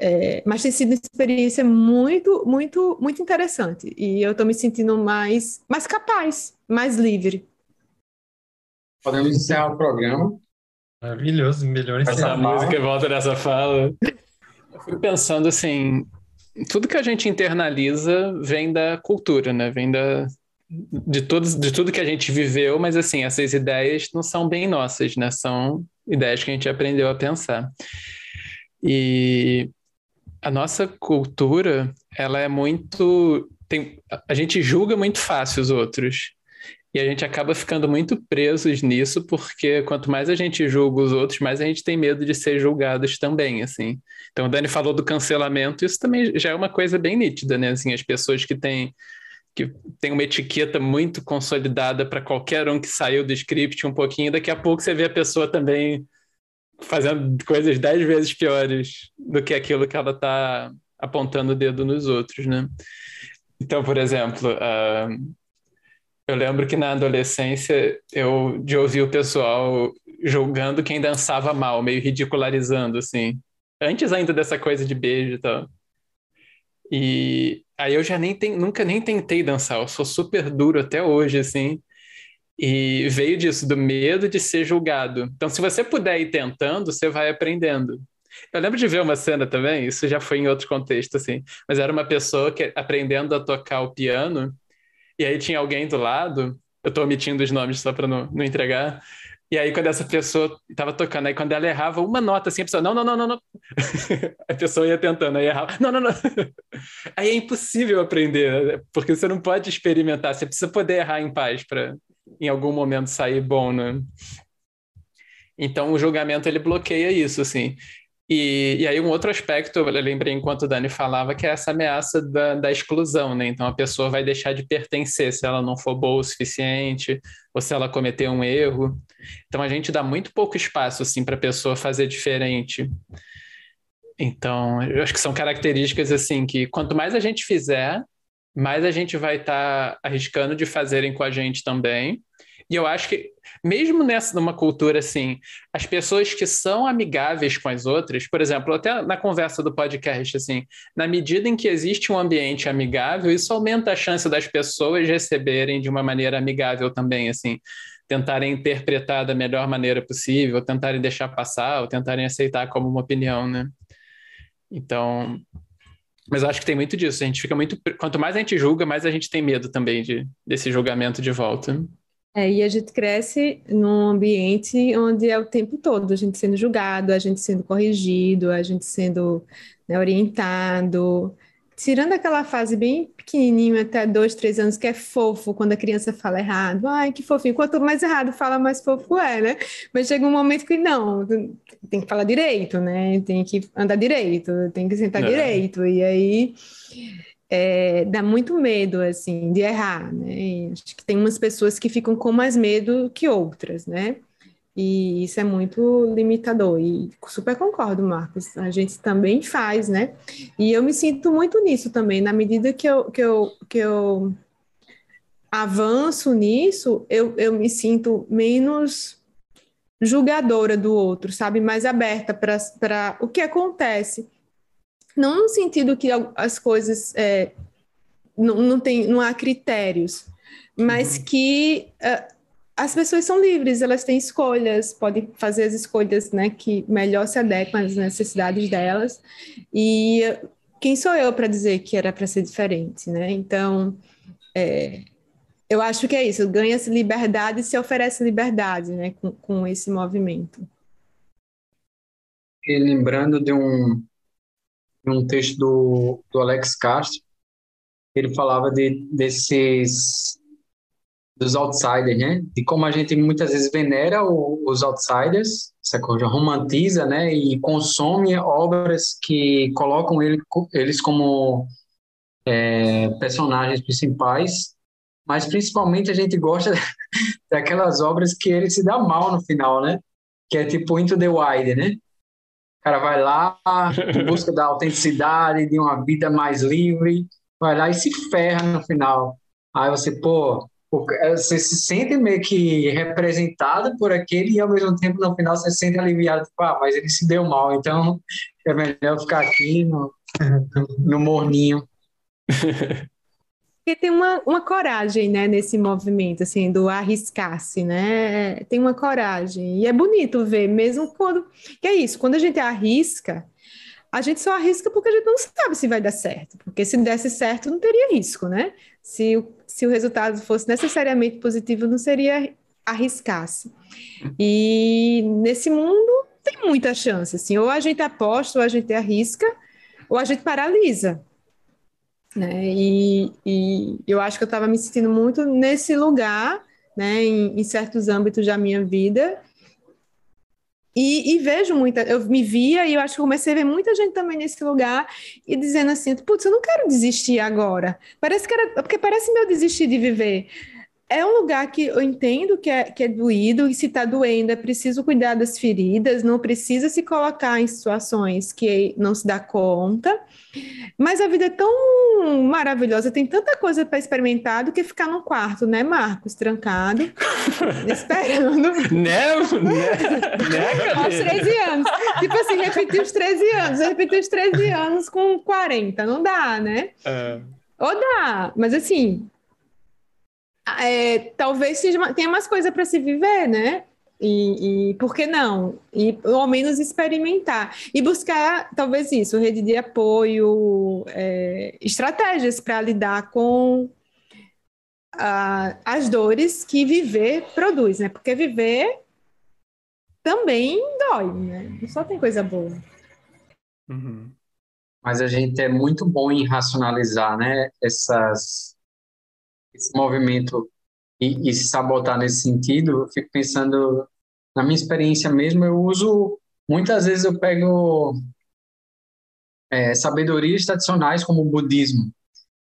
É, mas tem sido uma experiência muito, muito, muito interessante. E eu estou me sentindo mais, mais capaz, mais livre. Podemos encerrar o programa. Maravilhoso, melhor encerrar. Essa música volta nessa fala. Eu fico pensando assim, tudo que a gente internaliza vem da cultura, né? Vem da, de, todos, de tudo que a gente viveu, mas assim, essas ideias não são bem nossas, né? São ideias que a gente aprendeu a pensar. E a nossa cultura, ela é muito. Tem, a gente julga muito fácil os outros. E a gente acaba ficando muito presos nisso, porque quanto mais a gente julga os outros, mais a gente tem medo de ser julgados também, assim. Então, o Dani falou do cancelamento, isso também já é uma coisa bem nítida, né? Assim, as pessoas que têm que tem uma etiqueta muito consolidada para qualquer um que saiu do script um pouquinho, daqui a pouco você vê a pessoa também fazendo coisas dez vezes piores do que aquilo que ela está apontando o dedo nos outros, né? Então, por exemplo, uh, eu lembro que na adolescência eu de ouvir o pessoal julgando quem dançava mal, meio ridicularizando, assim. Antes ainda dessa coisa de beijo e tal. E aí eu já nem nunca nem tentei dançar, eu sou super duro até hoje, assim. E veio disso, do medo de ser julgado. Então, se você puder ir tentando, você vai aprendendo. Eu lembro de ver uma cena também, isso já foi em outro contexto, assim, mas era uma pessoa que aprendendo a tocar o piano e aí tinha alguém do lado, eu tô omitindo os nomes só para não, não entregar, e aí, quando essa pessoa estava tocando, aí quando ela errava uma nota, assim, a pessoa, não, não, não, não, não. a pessoa ia tentando, aí errava, não, não, não. aí é impossível aprender, porque você não pode experimentar, você precisa poder errar em paz para, em algum momento, sair bom, né? Então, o julgamento, ele bloqueia isso, assim. E, e aí um outro aspecto, eu lembrei enquanto o Dani falava, que é essa ameaça da, da exclusão, né? Então a pessoa vai deixar de pertencer se ela não for boa o suficiente, ou se ela cometer um erro. Então a gente dá muito pouco espaço, assim, para a pessoa fazer diferente. Então, eu acho que são características, assim, que quanto mais a gente fizer, mais a gente vai estar tá arriscando de fazerem com a gente também. E eu acho que, mesmo nessa numa cultura assim, as pessoas que são amigáveis com as outras, por exemplo, até na conversa do podcast, assim, na medida em que existe um ambiente amigável, isso aumenta a chance das pessoas receberem de uma maneira amigável também, assim, tentarem interpretar da melhor maneira possível, tentarem deixar passar, ou tentarem aceitar como uma opinião, né? Então, mas eu acho que tem muito disso. A gente fica muito. Quanto mais a gente julga, mais a gente tem medo também de, desse julgamento de volta. É, e a gente cresce num ambiente onde é o tempo todo a gente sendo julgado, a gente sendo corrigido, a gente sendo né, orientado. Tirando aquela fase bem pequenininha, até dois, três anos, que é fofo, quando a criança fala errado. Ai, que fofinho. Quanto mais errado fala, mais fofo é, né? Mas chega um momento que não, tem que falar direito, né? Tem que andar direito, tem que sentar é. direito. E aí é, dá muito medo, assim, de errar, né? E acho que tem umas pessoas que ficam com mais medo que outras, né? E isso é muito limitador. E super concordo, Marcos. A gente também faz, né? E eu me sinto muito nisso também. Na medida que eu, que eu, que eu avanço nisso, eu, eu me sinto menos julgadora do outro, sabe? Mais aberta para o que acontece não no sentido que as coisas é, não, não, tem, não há critérios, mas uhum. que uh, as pessoas são livres, elas têm escolhas, podem fazer as escolhas né, que melhor se adequam às necessidades delas. E quem sou eu para dizer que era para ser diferente, né? Então, é, eu acho que é isso, ganha-se liberdade e se oferece liberdade né, com, com esse movimento. E lembrando de um, um texto do, do Alex Castro, ele falava de, desses dos outsiders, né? De como a gente muitas vezes venera o, os outsiders, essa coisa romantiza, né? E consome obras que colocam ele, eles como é, personagens principais, mas principalmente a gente gosta daquelas obras que ele se dá mal no final, né? Que é tipo Into the Wild, né? Cara vai lá em busca da autenticidade, de uma vida mais livre, vai lá e se ferra no final. Aí você, pô, é, você se sente meio que representado por aquele e ao mesmo tempo no final você se sente aliviado, tipo, ah, mas ele se deu mal, então é melhor ficar aqui no, no morninho. Porque tem uma, uma coragem, né, nesse movimento, assim, do arriscar-se, né? Tem uma coragem. E é bonito ver, mesmo quando. Que é isso, quando a gente arrisca, a gente só arrisca porque a gente não sabe se vai dar certo. Porque se desse certo, não teria risco, né? Se o, se o resultado fosse necessariamente positivo, não seria arriscar-se. E nesse mundo tem muita chance, assim, ou a gente aposta, ou a gente arrisca, ou a gente paralisa. Né? E, e eu acho que eu estava me sentindo muito nesse lugar, né, em, em, certos âmbitos da minha vida. E, e, vejo muita, eu me via e eu acho que comecei a ver muita gente também nesse lugar e dizendo assim, putz, eu não quero desistir agora. Parece que era, porque parece meu desistir de viver é um lugar que eu entendo que é, que é doído, e se está doendo é preciso cuidar das feridas, não precisa se colocar em situações que não se dá conta. Mas a vida é tão maravilhosa, tem tanta coisa para experimentar do que ficar num quarto, né, Marcos? Trancado, esperando. Né? né? né Aos 13 anos. Tipo assim, repetir os 13 anos, repetir os 13 anos com 40, não dá, né? É. Ou dá, mas assim, é, talvez seja, tenha mais coisa para se viver, né? E, e, por que não? E ao menos experimentar. E buscar, talvez isso, rede de apoio, é, estratégias para lidar com uh, as dores que viver produz, né? Porque viver também dói, né? Não só tem coisa boa. Uhum. Mas a gente é muito bom em racionalizar, né? Essas, esse movimento e, e se sabotar nesse sentido. Eu fico pensando, na minha experiência mesmo, eu uso, muitas vezes eu pego é, sabedorias tradicionais como o budismo.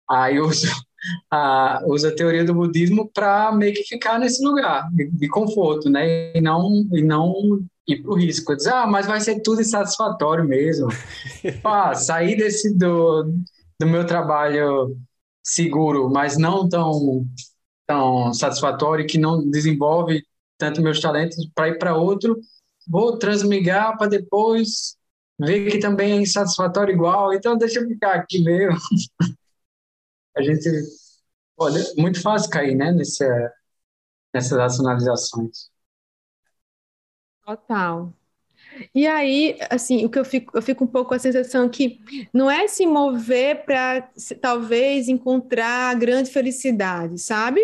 Aí eu uso a, usa a teoria do budismo para meio que ficar nesse lugar de, de, conforto, né? E não, e não ir para o risco. Dizer, ah, mas vai ser tudo insatisfatório mesmo. ah, sair desse do, do meu trabalho seguro, mas não tão, tão satisfatório, que não desenvolve tanto meus talentos para ir para outro, vou transmigrar para depois ver que também é insatisfatório igual, então deixa eu ficar aqui mesmo. a gente, olha, muito fácil cair, né, nesse, nessas racionalizações. Total. E aí, assim, o que eu fico, eu fico um pouco com a sensação que não é se mover para talvez encontrar grande felicidade, sabe?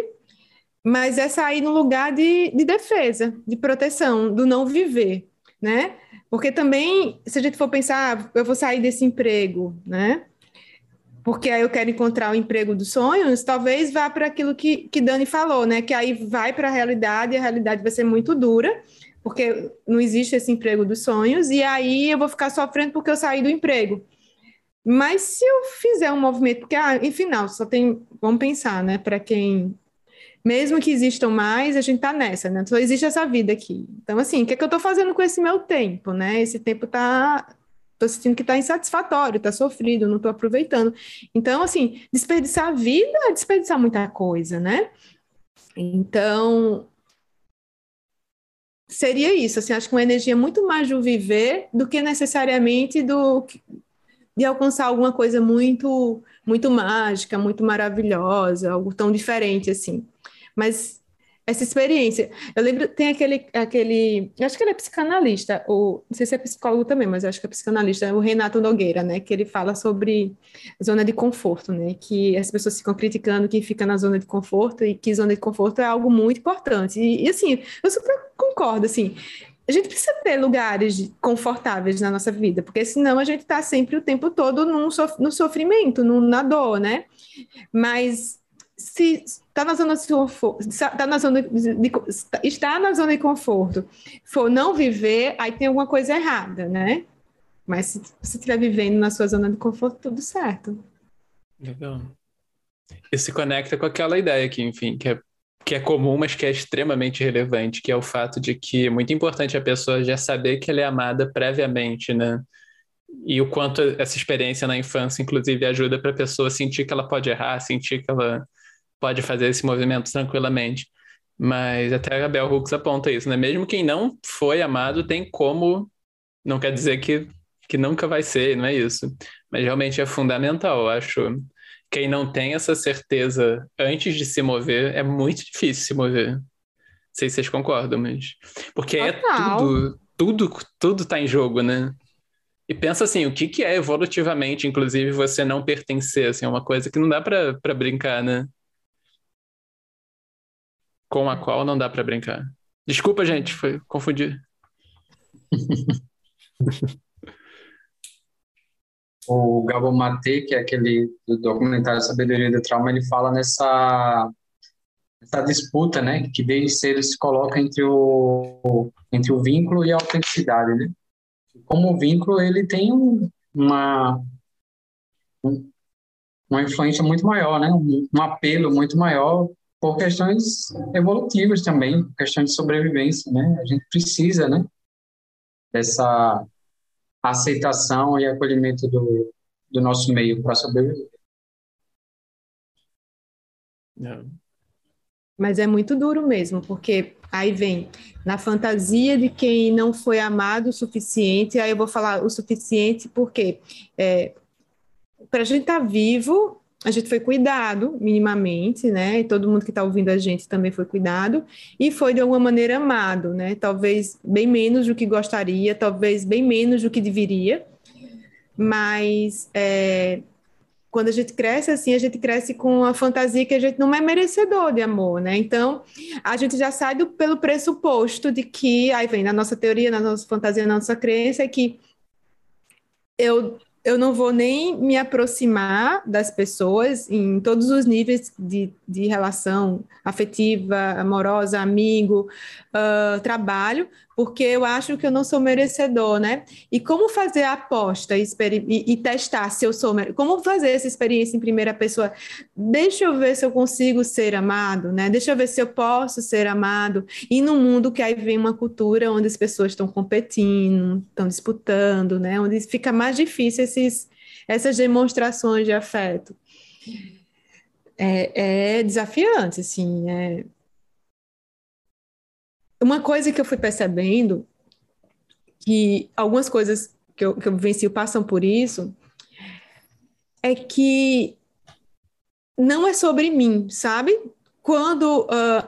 Mas é sair no lugar de, de defesa, de proteção, do não viver, né? Porque também, se a gente for pensar, ah, eu vou sair desse emprego, né? porque aí eu quero encontrar o emprego dos sonhos, talvez vá para aquilo que, que Dani falou, né? Que aí vai para a realidade e a realidade vai ser muito dura, porque não existe esse emprego dos sonhos, e aí eu vou ficar sofrendo porque eu saí do emprego. Mas se eu fizer um movimento, porque, ah, final, só tem, vamos pensar, né? Para quem, mesmo que existam mais, a gente está nessa, né? Só existe essa vida aqui. Então, assim, o que, é que eu estou fazendo com esse meu tempo, né? Esse tempo está estou sentindo que está insatisfatório, está sofrido, não estou aproveitando. Então, assim, desperdiçar a vida é desperdiçar muita coisa, né? Então, seria isso, assim, acho que uma energia muito mais do viver do que necessariamente do de alcançar alguma coisa muito muito mágica, muito maravilhosa, algo tão diferente assim. Mas essa experiência. Eu lembro, tem aquele, aquele, eu acho que ele é psicanalista, ou não sei se é psicólogo também, mas eu acho que é psicanalista, o Renato Nogueira, né, que ele fala sobre zona de conforto, né, que as pessoas ficam criticando quem fica na zona de conforto e que zona de conforto é algo muito importante. E, e assim, eu super concordo, assim, a gente precisa ter lugares confortáveis na nossa vida, porque senão a gente está sempre o tempo todo num sof no sofrimento, num, na dor, né? Mas se está na zona de conforto, está na zona de, de, está na zona de conforto, for não viver, aí tem alguma coisa errada, né? Mas se você estiver vivendo na sua zona de conforto, tudo certo. Legal. E se conecta com aquela ideia que, enfim, que é, que é comum, mas que é extremamente relevante, que é o fato de que é muito importante a pessoa já saber que ela é amada previamente, né? E o quanto essa experiência na infância, inclusive, ajuda para a pessoa sentir que ela pode errar, sentir que ela pode fazer esse movimento tranquilamente. Mas até a Gabriel Hooks aponta isso, né? Mesmo quem não foi amado tem como, não quer dizer que, que nunca vai ser, não é isso. Mas realmente é fundamental, eu acho. Quem não tem essa certeza antes de se mover, é muito difícil se mover. Não sei se vocês concordam, mas. Porque é Total. é tudo, tudo, tudo tá em jogo, né? E pensa assim, o que, que é evolutivamente, inclusive, você não pertencer, assim, é uma coisa que não dá para brincar, né? Com a qual não dá para brincar. Desculpa, gente, foi confundir. o Gabo Mate, que é aquele do documentário Sabedoria do Trauma, ele fala nessa, nessa disputa, né, que desde cedo se coloca entre o, entre o vínculo e a autenticidade, né? Como vínculo, ele tem um, uma, um, uma influência muito maior, né? Um apelo muito maior por questões evolutivas também, questões de sobrevivência, né? A gente precisa, né, dessa aceitação e acolhimento do, do nosso meio para sobreviver. É. Mas é muito duro mesmo, porque aí vem na fantasia de quem não foi amado o suficiente, aí eu vou falar o suficiente porque é, para a gente estar tá vivo, a gente foi cuidado minimamente, né? E todo mundo que está ouvindo a gente também foi cuidado e foi de alguma maneira amado, né? Talvez bem menos do que gostaria, talvez bem menos do que deveria, mas é, quando a gente cresce assim, a gente cresce com a fantasia que a gente não é merecedor de amor, né? Então, a gente já sai do, pelo pressuposto de que, aí vem na nossa teoria, na nossa fantasia, na nossa crença, é que eu eu não vou nem me aproximar das pessoas em todos os níveis de, de relação afetiva, amorosa, amigo, uh, trabalho, porque eu acho que eu não sou merecedor, né? E como fazer a aposta e, e, testar se eu sou como fazer essa experiência em primeira pessoa? Deixa eu ver se eu consigo ser amado, né? Deixa eu ver se eu posso ser amado. E num mundo que aí vem uma cultura onde as pessoas estão competindo, estão disputando, né? Onde fica mais difícil esses, essas demonstrações de afeto. É, é desafiante, assim, é, uma coisa que eu fui percebendo, que algumas coisas que eu, que eu venci passam por isso, é que não é sobre mim, sabe? Quando uh,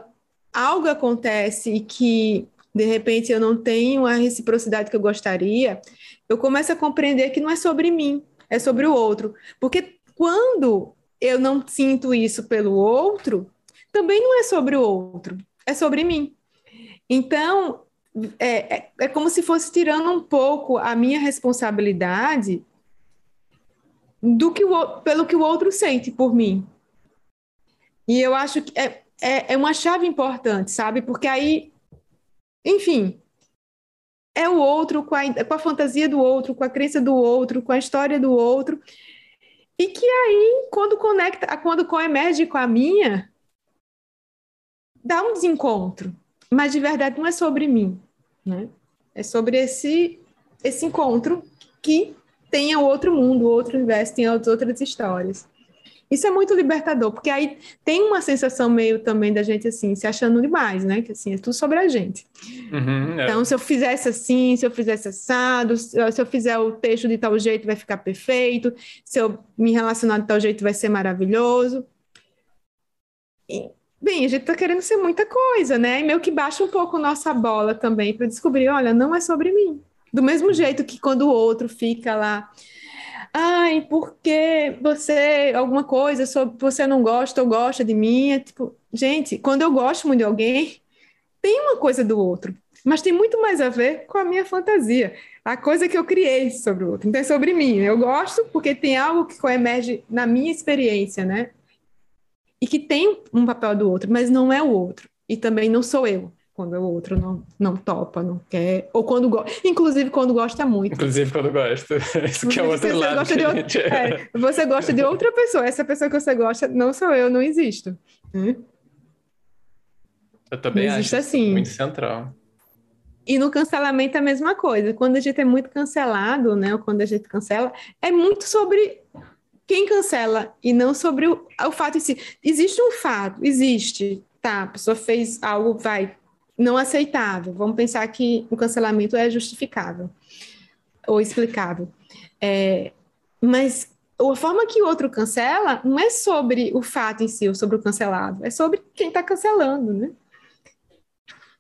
algo acontece e que de repente eu não tenho a reciprocidade que eu gostaria, eu começo a compreender que não é sobre mim, é sobre o outro. Porque quando eu não sinto isso pelo outro, também não é sobre o outro, é sobre mim. Então, é, é, é como se fosse tirando um pouco a minha responsabilidade do que o, pelo que o outro sente por mim. E eu acho que é, é, é uma chave importante, sabe? Porque aí, enfim, é o outro com a, com a fantasia do outro, com a crença do outro, com a história do outro. E que aí, quando conecta, quando coemerge com a minha, dá um desencontro mas de verdade não é sobre mim, né? É sobre esse esse encontro que tem o outro mundo, outro universo, as outras histórias. Isso é muito libertador, porque aí tem uma sensação meio também da gente assim, se achando demais, né? Que assim, é tudo sobre a gente. Uhum, é. Então, se eu fizesse assim, se eu fizesse assado, se eu fizer o texto de tal jeito, vai ficar perfeito, se eu me relacionar de tal jeito, vai ser maravilhoso. E, Bem, a gente está querendo ser muita coisa, né? E meio que baixa um pouco nossa bola também para descobrir, olha, não é sobre mim. Do mesmo jeito que quando o outro fica lá, ai, porque você, alguma coisa sobre você não gosta ou gosta de mim, é tipo, gente, quando eu gosto muito de alguém, tem uma coisa do outro, mas tem muito mais a ver com a minha fantasia, a coisa que eu criei sobre o outro. Então é sobre mim. Eu gosto porque tem algo que emerge na minha experiência, né? e que tem um papel do outro, mas não é o outro. E também não sou eu, quando o outro não, não topa, não quer, ou quando gosta, inclusive quando gosta muito. Inclusive quando gosta. Isso que é outro você lado. Gosta de outro, é, você gosta de outra pessoa, essa pessoa que você gosta não sou eu, não existo. Hum? Eu também não existe acho assim. muito central. E no cancelamento é a mesma coisa. Quando a gente é muito cancelado, né, ou quando a gente cancela, é muito sobre quem cancela e não sobre o, o fato em si. Existe um fato, existe, tá? A pessoa fez algo, vai, não aceitável. Vamos pensar que o cancelamento é justificável ou explicável. É, mas a forma que o outro cancela não é sobre o fato em si, ou sobre o cancelado, é sobre quem está cancelando, né?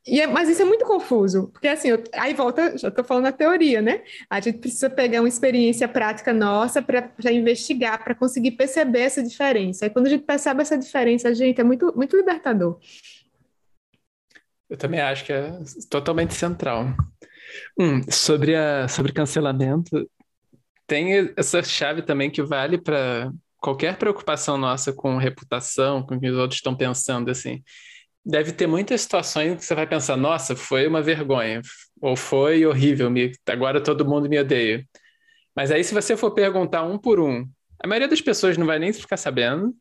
E é, mas isso é muito confuso, porque assim, eu, aí volta, já estou falando a teoria, né? A gente precisa pegar uma experiência prática nossa para investigar, para conseguir perceber essa diferença. E quando a gente percebe essa diferença, gente, é muito, muito libertador. Eu também acho que é totalmente central. Hum, sobre, a, sobre cancelamento, tem essa chave também que vale para qualquer preocupação nossa com reputação, com o que os outros estão pensando, assim deve ter muitas situações que você vai pensar, nossa, foi uma vergonha, ou foi horrível, me, agora todo mundo me odeia. Mas aí, se você for perguntar um por um, a maioria das pessoas não vai nem ficar sabendo.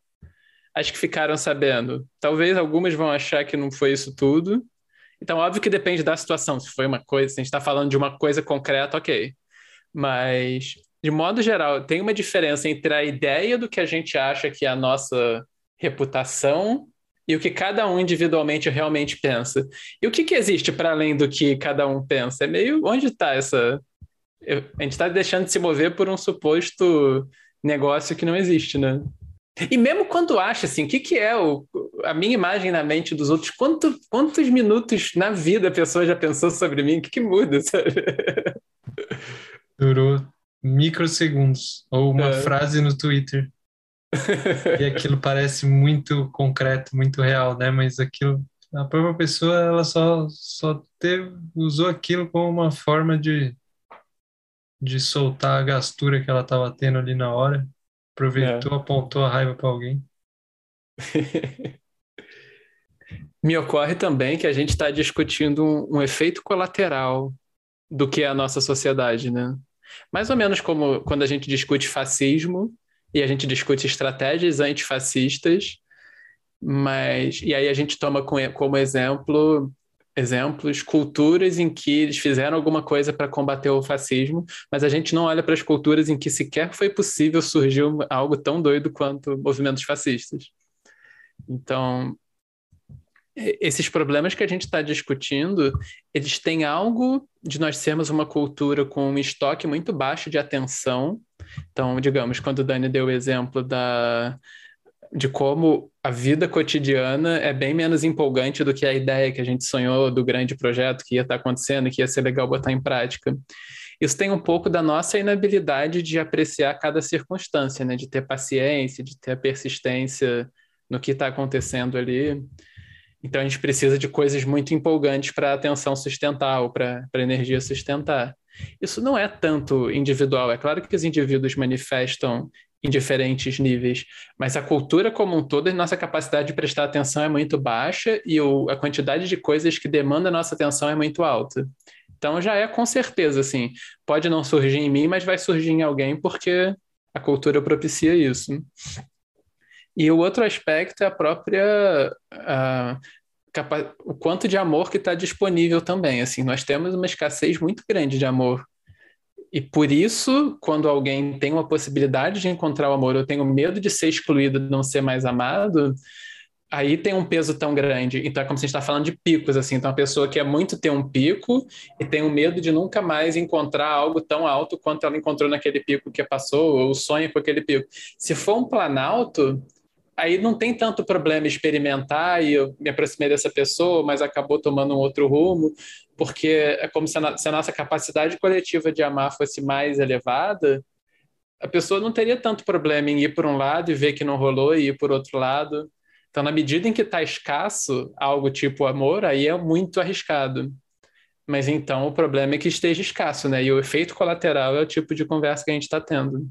As que ficaram sabendo, talvez algumas vão achar que não foi isso tudo. Então, óbvio que depende da situação. Se foi uma coisa, se a gente está falando de uma coisa concreta, ok. Mas, de modo geral, tem uma diferença entre a ideia do que a gente acha que é a nossa reputação e o que cada um individualmente realmente pensa. E o que, que existe para além do que cada um pensa? É meio onde está essa. A gente está deixando de se mover por um suposto negócio que não existe, né? E mesmo quando acha assim, o que, que é o, a minha imagem na mente dos outros? Quanto, quantos minutos na vida a pessoa já pensou sobre mim? O que, que muda, sabe? Durou microsegundos. Ou uma é. frase no Twitter. e aquilo parece muito concreto, muito real, né? Mas aquilo, a própria pessoa, ela só, só teve, usou aquilo como uma forma de, de soltar a gastura que ela estava tendo ali na hora, aproveitou, é. apontou a raiva para alguém. Me ocorre também que a gente está discutindo um, um efeito colateral do que é a nossa sociedade, né? Mais ou menos como quando a gente discute fascismo e a gente discute estratégias antifascistas, mas e aí a gente toma como exemplo exemplos culturas em que eles fizeram alguma coisa para combater o fascismo, mas a gente não olha para as culturas em que sequer foi possível surgir algo tão doido quanto movimentos fascistas. Então, esses problemas que a gente está discutindo, eles têm algo de nós sermos uma cultura com um estoque muito baixo de atenção. Então, digamos, quando o Dani deu o exemplo da, de como a vida cotidiana é bem menos empolgante do que a ideia que a gente sonhou do grande projeto que ia estar tá acontecendo que ia ser legal botar em prática. Isso tem um pouco da nossa inabilidade de apreciar cada circunstância, né? de ter paciência, de ter a persistência no que está acontecendo ali. Então a gente precisa de coisas muito empolgantes para a atenção sustentar ou para a energia sustentar. Isso não é tanto individual. É claro que os indivíduos manifestam em diferentes níveis, mas a cultura como um todo, nossa capacidade de prestar atenção é muito baixa e o, a quantidade de coisas que demanda nossa atenção é muito alta. Então já é com certeza assim, pode não surgir em mim, mas vai surgir em alguém porque a cultura propicia isso. E o outro aspecto é a própria a, o quanto de amor que está disponível também. Assim, nós temos uma escassez muito grande de amor. E por isso, quando alguém tem uma possibilidade de encontrar o amor, eu tenho medo de ser excluído, de não ser mais amado, aí tem um peso tão grande. Então é como se a gente está falando de picos, assim. Então a pessoa quer muito ter um pico e tem o um medo de nunca mais encontrar algo tão alto quanto ela encontrou naquele pico que passou, ou sonha com aquele pico. Se for um planalto, aí não tem tanto problema experimentar e eu me aproximei dessa pessoa, mas acabou tomando um outro rumo, porque é como se a, se a nossa capacidade coletiva de amar fosse mais elevada, a pessoa não teria tanto problema em ir por um lado e ver que não rolou e ir por outro lado. Então, na medida em que está escasso algo tipo amor, aí é muito arriscado. Mas então o problema é que esteja escasso, né? E o efeito colateral é o tipo de conversa que a gente está tendo.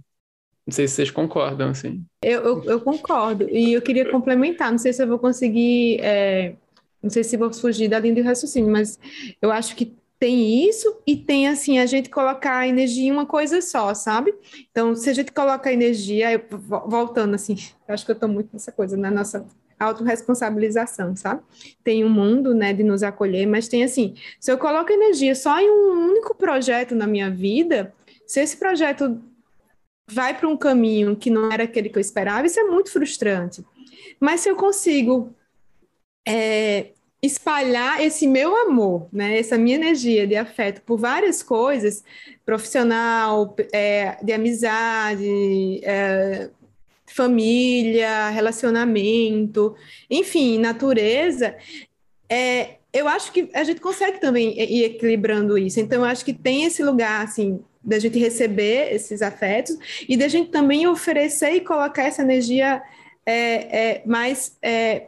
Não sei se vocês concordam, assim. Eu, eu, eu, concordo. E eu queria complementar, não sei se eu vou conseguir, é, não sei se vou fugir da linha de raciocínio, mas eu acho que tem isso e tem, assim, a gente colocar a energia em uma coisa só, sabe? Então, se a gente coloca a energia, eu, voltando, assim, eu acho que eu estou muito nessa coisa, na nossa autorresponsabilização, sabe? Tem um mundo, né, de nos acolher, mas tem, assim, se eu coloco energia só em um único projeto na minha vida, se esse projeto vai para um caminho que não era aquele que eu esperava, isso é muito frustrante. Mas se eu consigo é, espalhar esse meu amor, né, essa minha energia de afeto por várias coisas, profissional, é, de amizade, é, família, relacionamento, enfim, natureza, é, eu acho que a gente consegue também ir equilibrando isso. Então, eu acho que tem esse lugar, assim, da gente receber esses afetos e da gente também oferecer e colocar essa energia é, é, mais é,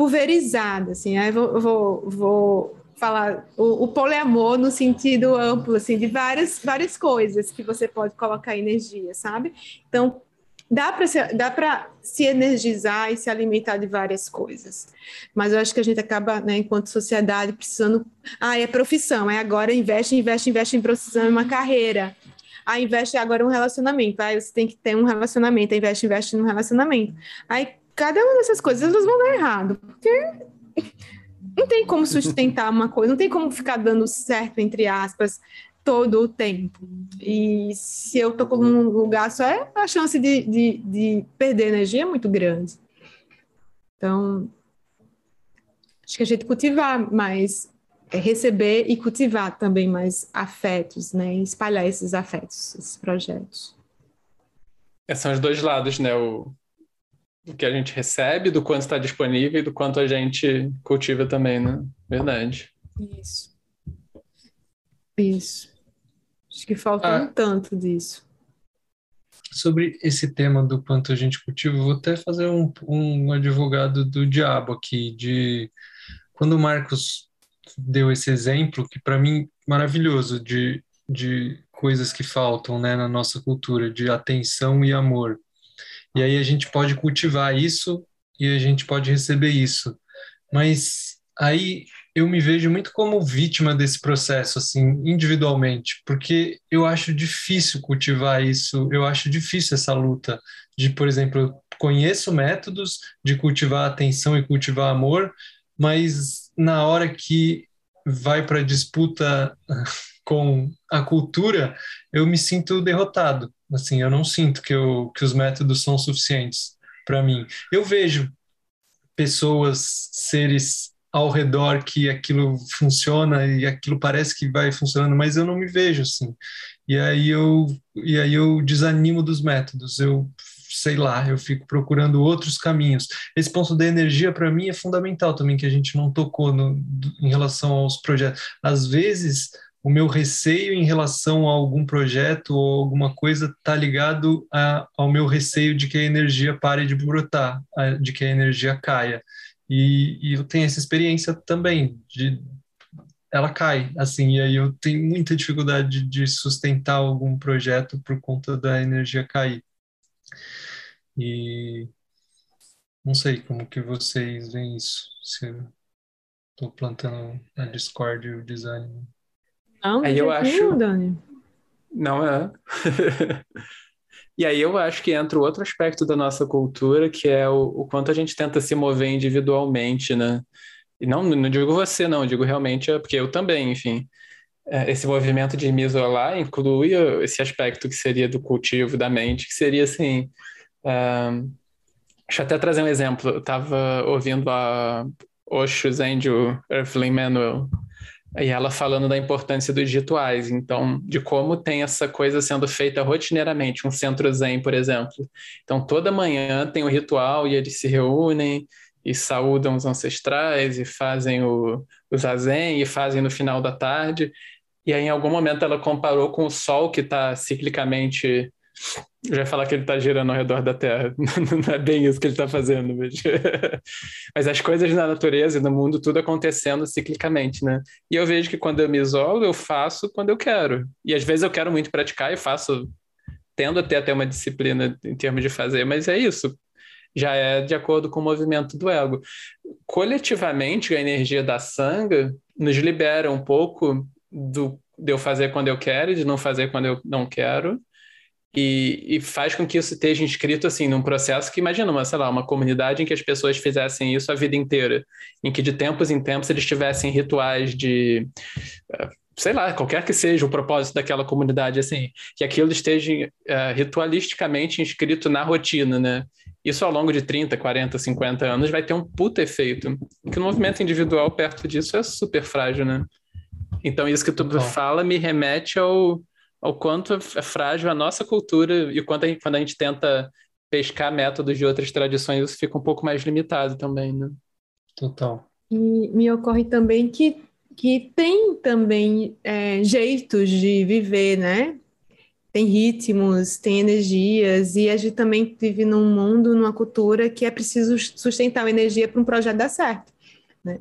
pulverizada, assim. Aí vou, vou, vou falar o, o, poliamor no sentido amplo, assim, de várias, várias coisas que você pode colocar energia, sabe? Então, dá para se, dá para se energizar e se alimentar de várias coisas. Mas eu acho que a gente acaba, né, enquanto sociedade, precisando. Ah, é profissão, é agora investe, investe, investe em profissão, em uma carreira. Ah, investe agora um relacionamento. Ah, você tem que ter um relacionamento, investe, investe num relacionamento. Aí cada uma dessas coisas elas vão dar errado, porque não tem como sustentar uma coisa, não tem como ficar dando certo, entre aspas, todo o tempo. E se eu estou num lugar só, é a chance de, de, de perder energia é muito grande. Então, acho que a gente cultivar mais, é receber e cultivar também mais afetos, né? espalhar esses afetos, esses projetos. É, são os dois lados, né? O, o que a gente recebe, do quanto está disponível e do quanto a gente cultiva também, né? Verdade. Isso. Isso. Acho que falta ah. um tanto disso. sobre esse tema do quanto a gente cultiva, vou até fazer um, um advogado do diabo aqui, de quando o Marcos deu esse exemplo, que para mim maravilhoso, de, de coisas que faltam né, na nossa cultura, de atenção e amor. E aí a gente pode cultivar isso e a gente pode receber isso. Mas aí eu me vejo muito como vítima desse processo, assim, individualmente, porque eu acho difícil cultivar isso, eu acho difícil essa luta de, por exemplo, eu conheço métodos de cultivar atenção e cultivar amor, mas na hora que vai para disputa com a cultura, eu me sinto derrotado. Assim, eu não sinto que, eu, que os métodos são suficientes para mim. Eu vejo pessoas, seres ao redor que aquilo funciona e aquilo parece que vai funcionando, mas eu não me vejo assim. E aí eu e aí eu desanimo dos métodos. Eu sei lá, eu fico procurando outros caminhos. Esse ponto da energia para mim é fundamental também que a gente não tocou no, em relação aos projetos. Às vezes o meu receio em relação a algum projeto ou alguma coisa está ligado a, ao meu receio de que a energia pare de brotar, de que a energia caia. E, e eu tenho essa experiência também de ela cai, assim, e aí eu tenho muita dificuldade de sustentar algum projeto por conta da energia cair. E não sei como que vocês veem isso, se eu estou plantando a discórdia e o desânimo. Não, aí eu acho. Dani. Não é. E aí eu acho que entra outro aspecto da nossa cultura, que é o, o quanto a gente tenta se mover individualmente, né? E não, não digo você, não, digo realmente, é porque eu também, enfim. É, esse movimento de me isolar inclui esse aspecto que seria do cultivo da mente, que seria assim. Uh, deixa eu até trazer um exemplo. Eu estava ouvindo a Osho Angel Earthling Manuel, e ela falando da importância dos rituais, então, de como tem essa coisa sendo feita rotineiramente, um centro zen, por exemplo. Então, toda manhã tem o um ritual e eles se reúnem e saúdam os ancestrais e fazem o, o zazen e fazem no final da tarde. E aí, em algum momento, ela comparou com o sol que está ciclicamente já ia falar que ele está girando ao redor da Terra. Não é bem isso que ele está fazendo, mas... mas as coisas na natureza e no mundo, tudo acontecendo ciclicamente, né? E eu vejo que quando eu me isolo, eu faço quando eu quero. E às vezes eu quero muito praticar e faço, tendo até até uma disciplina em termos de fazer, mas é isso. Já é de acordo com o movimento do ego. Coletivamente, a energia da sanga nos libera um pouco do, de eu fazer quando eu quero e de não fazer quando eu não quero e, e, faz com que isso esteja inscrito assim num processo que imagina uma sei lá uma comunidade em que as pessoas fizessem isso a vida inteira em que de tempos em tempos eles tivessem rituais de eh, sei lá qualquer que seja o propósito daquela comunidade assim que aquilo esteja uh, ritualisticamente inscrito na rotina né? Isso ao longo de 30, 40, 50 anos vai ter um puta efeito que o movimento individual perto disso é super frágil né? Então isso que tu fala me remete ao ao quanto é frágil a nossa cultura e o quanto a gente, quando a gente tenta pescar métodos de outras tradições, isso fica um pouco mais limitado também, né? Total. E me ocorre também que, que tem também é, jeitos de viver, né? Tem ritmos, tem energias, e a gente também vive num mundo, numa cultura que é preciso sustentar a energia para um projeto dar certo, né?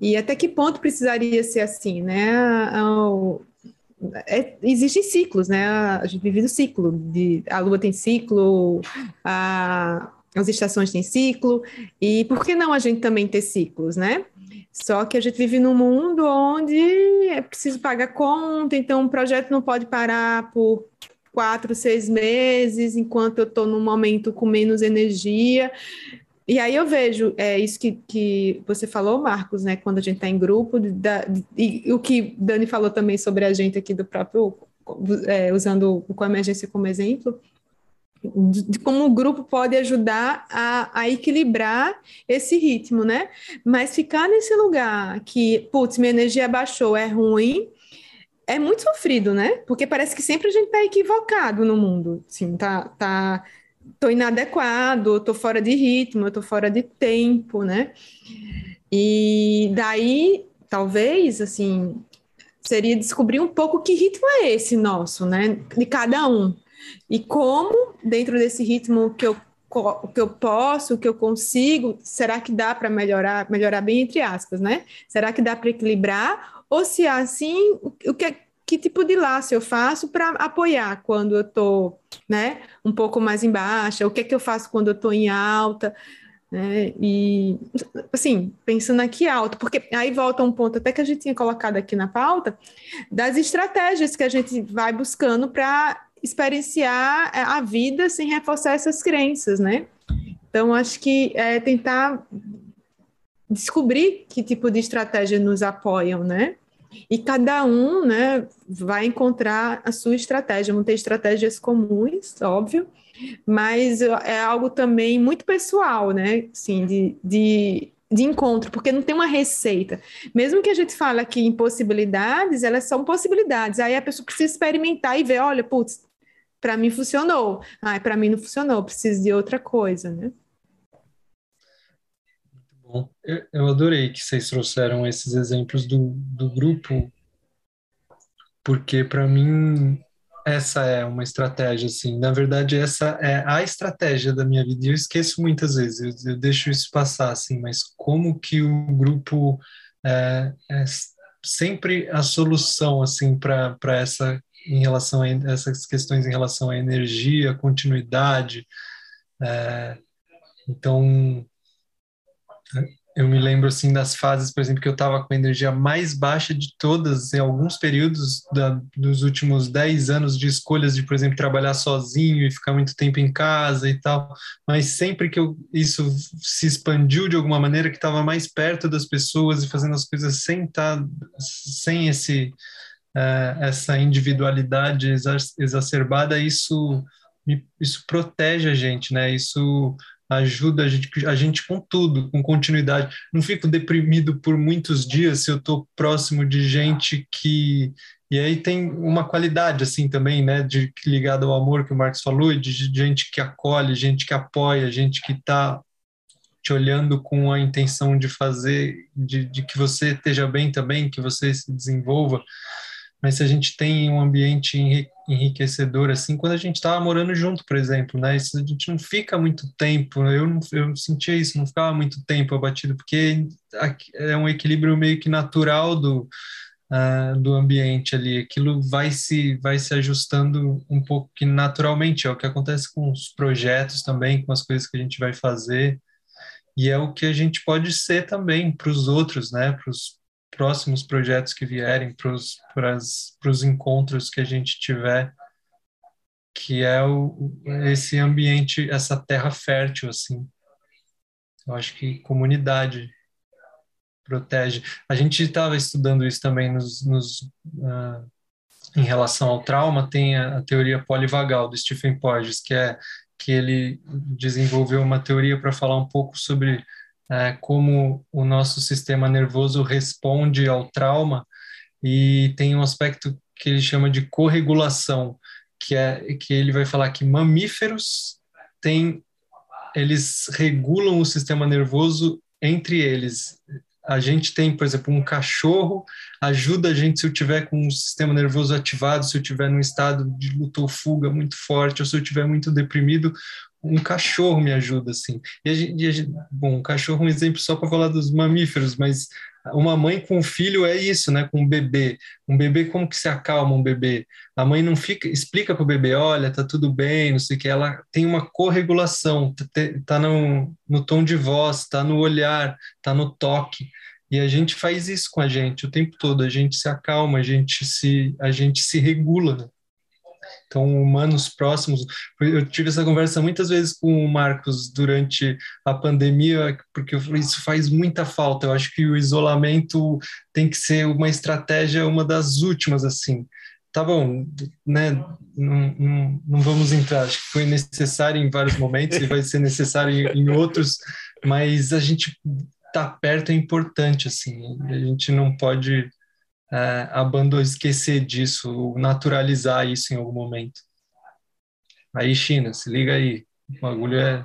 E até que ponto precisaria ser assim, né? É, existem ciclos, né? A gente vive no ciclo, de, a Lua tem ciclo, a, as estações têm ciclo, e por que não a gente também ter ciclos, né? Só que a gente vive num mundo onde é preciso pagar conta, então o projeto não pode parar por quatro, seis meses, enquanto eu estou num momento com menos energia. E aí eu vejo é, isso que, que você falou, Marcos, né? Quando a gente está em grupo, da, e, e o que Dani falou também sobre a gente aqui do próprio, é, usando o emergência como exemplo, de, de como o grupo pode ajudar a, a, equilibrar esse ritmo, né? Mas ficar nesse lugar que, putz, minha energia baixou, é ruim, é muito sofrido, né? Porque parece que sempre a gente está equivocado no mundo, assim, tá, tá tô inadequado, tô fora de ritmo, tô fora de tempo, né? E daí, talvez, assim, seria descobrir um pouco que ritmo é esse nosso, né? De cada um. E como, dentro desse ritmo que eu, que eu posso, que eu consigo, será que dá para melhorar, melhorar bem entre aspas, né? Será que dá para equilibrar? Ou se é assim, o que, que tipo de laço eu faço para apoiar quando eu estou né, um pouco mais em baixa? O que é que eu faço quando eu estou em alta? Né? E, assim, pensando aqui alto, porque aí volta um ponto até que a gente tinha colocado aqui na pauta, das estratégias que a gente vai buscando para experienciar é, a vida sem reforçar essas crenças, né? Então, acho que é tentar descobrir que tipo de estratégia nos apoiam, né? E cada um, né, vai encontrar a sua estratégia. Vão ter estratégias comuns, óbvio, mas é algo também muito pessoal, né? Assim, de, de, de encontro, porque não tem uma receita. Mesmo que a gente fale aqui em possibilidades, elas são possibilidades. Aí a pessoa precisa experimentar e ver, olha, putz, para mim funcionou. Ah, para mim não funcionou, preciso de outra coisa, né? Eu adorei que vocês trouxeram esses exemplos do, do grupo, porque para mim essa é uma estratégia, assim. Na verdade, essa é a estratégia da minha vida. E eu esqueço muitas vezes, eu, eu, deixo isso passar, assim. Mas como que o grupo é, é sempre a solução, assim, para essa em relação a essas questões em relação à energia, continuidade. É, então, eu me lembro assim das fases, por exemplo, que eu estava com a energia mais baixa de todas em alguns períodos da, dos últimos 10 anos de escolhas de, por exemplo, trabalhar sozinho e ficar muito tempo em casa e tal. Mas sempre que eu, isso se expandiu de alguma maneira, que estava mais perto das pessoas e fazendo as coisas sem estar, tá, sem esse uh, essa individualidade exacerbada, isso isso protege a gente, né? Isso ajuda a gente, a gente com tudo, com continuidade. Não fico deprimido por muitos dias se eu estou próximo de gente que e aí tem uma qualidade assim também, né, de ligado ao amor que o Marcos falou, de, de gente que acolhe, gente que apoia, gente que está te olhando com a intenção de fazer, de, de que você esteja bem também, que você se desenvolva mas se a gente tem um ambiente enriquecedor assim, quando a gente estava morando junto, por exemplo, né? Isso a gente não fica muito tempo, eu não, eu sentia isso, não ficava muito tempo abatido, porque é um equilíbrio meio que natural do uh, do ambiente ali, aquilo vai se vai se ajustando um pouco que naturalmente, é o que acontece com os projetos também, com as coisas que a gente vai fazer. E é o que a gente pode ser também para os outros, né? Para os próximos projetos que vierem, para os encontros que a gente tiver, que é o, esse ambiente, essa terra fértil, assim. Eu acho que comunidade protege. A gente estava estudando isso também nos, nos uh, em relação ao trauma, tem a, a, teoria polivagal do Stephen Porges, que é que ele desenvolveu uma teoria para falar um pouco sobre é, como o nosso sistema nervoso responde ao trauma e tem um aspecto que ele chama de corregulação, que é que ele vai falar que mamíferos têm eles regulam o sistema nervoso entre eles. A gente tem, por exemplo, um cachorro ajuda a gente se eu tiver com o sistema nervoso ativado, se eu tiver num estado de luta ou fuga muito forte, ou se eu tiver muito deprimido, um cachorro me ajuda, assim. E a gente, e a gente, bom, um cachorro é um exemplo só para falar dos mamíferos, mas uma mãe com um filho é isso, né? Com um bebê. Um bebê, como que se acalma um bebê? A mãe não fica, explica para o bebê, olha, tá tudo bem, não sei o que. Ela tem uma corregulação, tá, tá no, no tom de voz, tá no olhar, tá no toque. E a gente faz isso com a gente o tempo todo. A gente se acalma, a gente se, a gente se regula. Né? Então, humanos próximos. Eu tive essa conversa muitas vezes com o Marcos durante a pandemia, porque isso faz muita falta. Eu acho que o isolamento tem que ser uma estratégia, uma das últimas, assim. Tá bom, né? Não, não, não vamos entrar. Acho que foi necessário em vários momentos e vai ser necessário em, em outros, mas a gente tá perto é importante, assim. A gente não pode é, abandonar, esquecer disso, naturalizar isso em algum momento. Aí, China, se liga aí. O bagulho é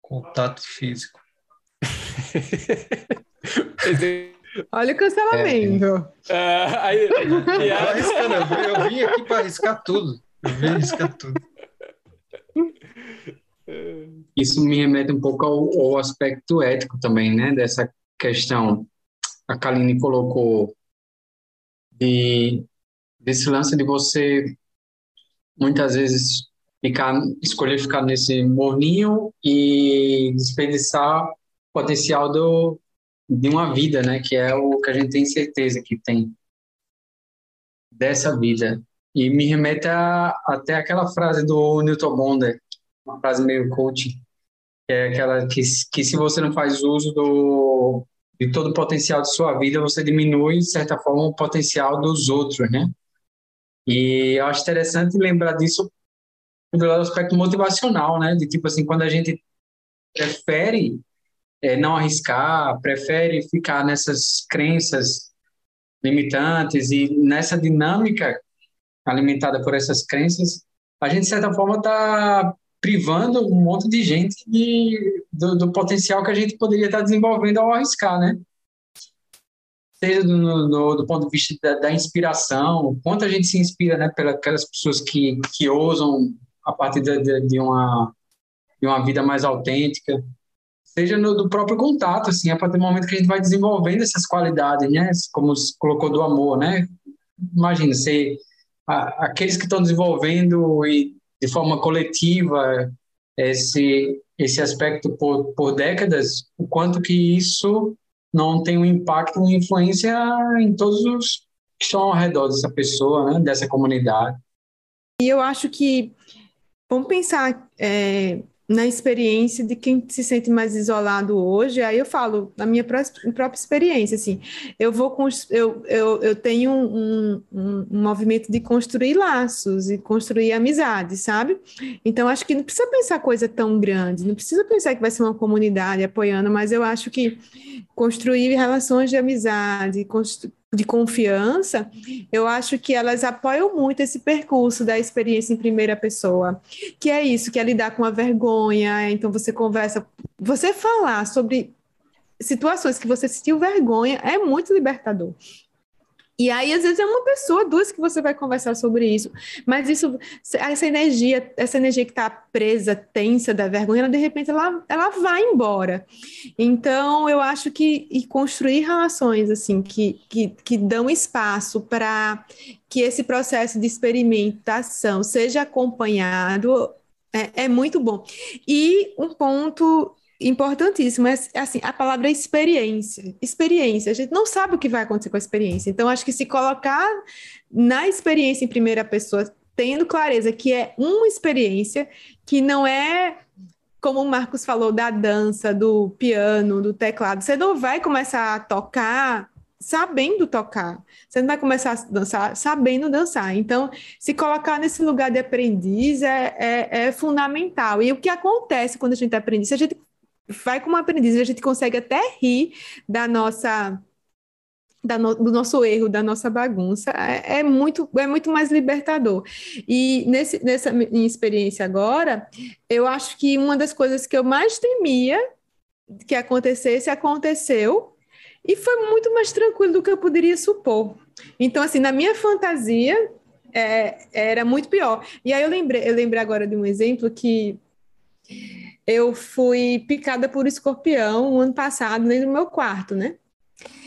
contato físico. Olha o cancelamento. É. Uh, aí, eu, eu vim aqui para arriscar tudo. Belisca tudo. Isso me remete um pouco ao, ao, aspecto ético também, né? Dessa questão. A Kaline colocou de, desse lance de você muitas vezes ficar, escolher ficar nesse morninho e desperdiçar o potencial do, de uma vida, né? Que é o que a gente tem certeza que tem dessa vida. E me remete a, até aquela frase do Newton Bonder, uma frase meio coach, que é aquela que, que se você não faz uso do, de todo o potencial de sua vida, você diminui, de certa forma, o potencial dos outros, né? E eu acho interessante lembrar disso do aspecto motivacional, né? De tipo assim, quando a gente prefere é, não arriscar, prefere ficar nessas crenças limitantes e nessa dinâmica alimentada por essas crenças, a gente, de certa forma, está privando um monte de gente de, do, do, potencial que a gente poderia estar desenvolvendo ao arriscar, né? Seja do, do, do ponto de vista da, da, inspiração, quanto a gente se inspira, né, pelas pessoas que, que ousam a partir de, de, uma, de uma vida mais autêntica, seja no do próprio contato, assim, a partir do momento que a gente vai desenvolvendo essas qualidades, né, como colocou do amor, né, imagina, você, a, aqueles que estão desenvolvendo e de forma coletiva esse, esse aspecto por, por décadas, o quanto que isso não tem um impacto, uma influência em todos os que estão ao redor dessa pessoa, né, dessa comunidade. E eu acho que Vamos pensar é, na experiência de quem se sente mais isolado hoje. Aí eu falo na minha própria experiência, assim, eu vou eu, eu, eu tenho um, um, um movimento de construir laços e construir amizades, sabe? Então acho que não precisa pensar coisa tão grande, não precisa pensar que vai ser uma comunidade apoiando, mas eu acho que construir relações de amizade, de confiança, eu acho que elas apoiam muito esse percurso da experiência em primeira pessoa, que é isso, que é lidar com a vergonha, então você conversa, você falar sobre situações que você sentiu vergonha é muito libertador. E aí, às vezes, é uma pessoa, duas que você vai conversar sobre isso. Mas isso, essa energia, essa energia que está presa, tensa da vergonha, ela, de repente ela, ela vai embora. Então, eu acho que e construir relações assim que, que, que dão espaço para que esse processo de experimentação seja acompanhado é, é muito bom. E um ponto importantíssimo é assim, a palavra experiência. Experiência, a gente não sabe o que vai acontecer com a experiência. Então, acho que se colocar na experiência em primeira pessoa, tendo clareza que é uma experiência, que não é como o Marcos falou da dança, do piano, do teclado, você não vai começar a tocar sabendo tocar. Você não vai começar a dançar sabendo dançar. Então, se colocar nesse lugar de aprendiz é, é, é fundamental. E o que acontece quando a gente é aprendiz? A gente vai como aprendiz, a gente consegue até rir da nossa no, do nosso erro, da nossa bagunça, é, é, muito, é muito mais libertador. E nesse, nessa minha experiência agora, eu acho que uma das coisas que eu mais temia que acontecesse, aconteceu, e foi muito mais tranquilo do que eu poderia supor. Então, assim, na minha fantasia, é, era muito pior. E aí eu lembrei, eu lembrei agora de um exemplo que eu fui picada por escorpião ano passado dentro do meu quarto, né?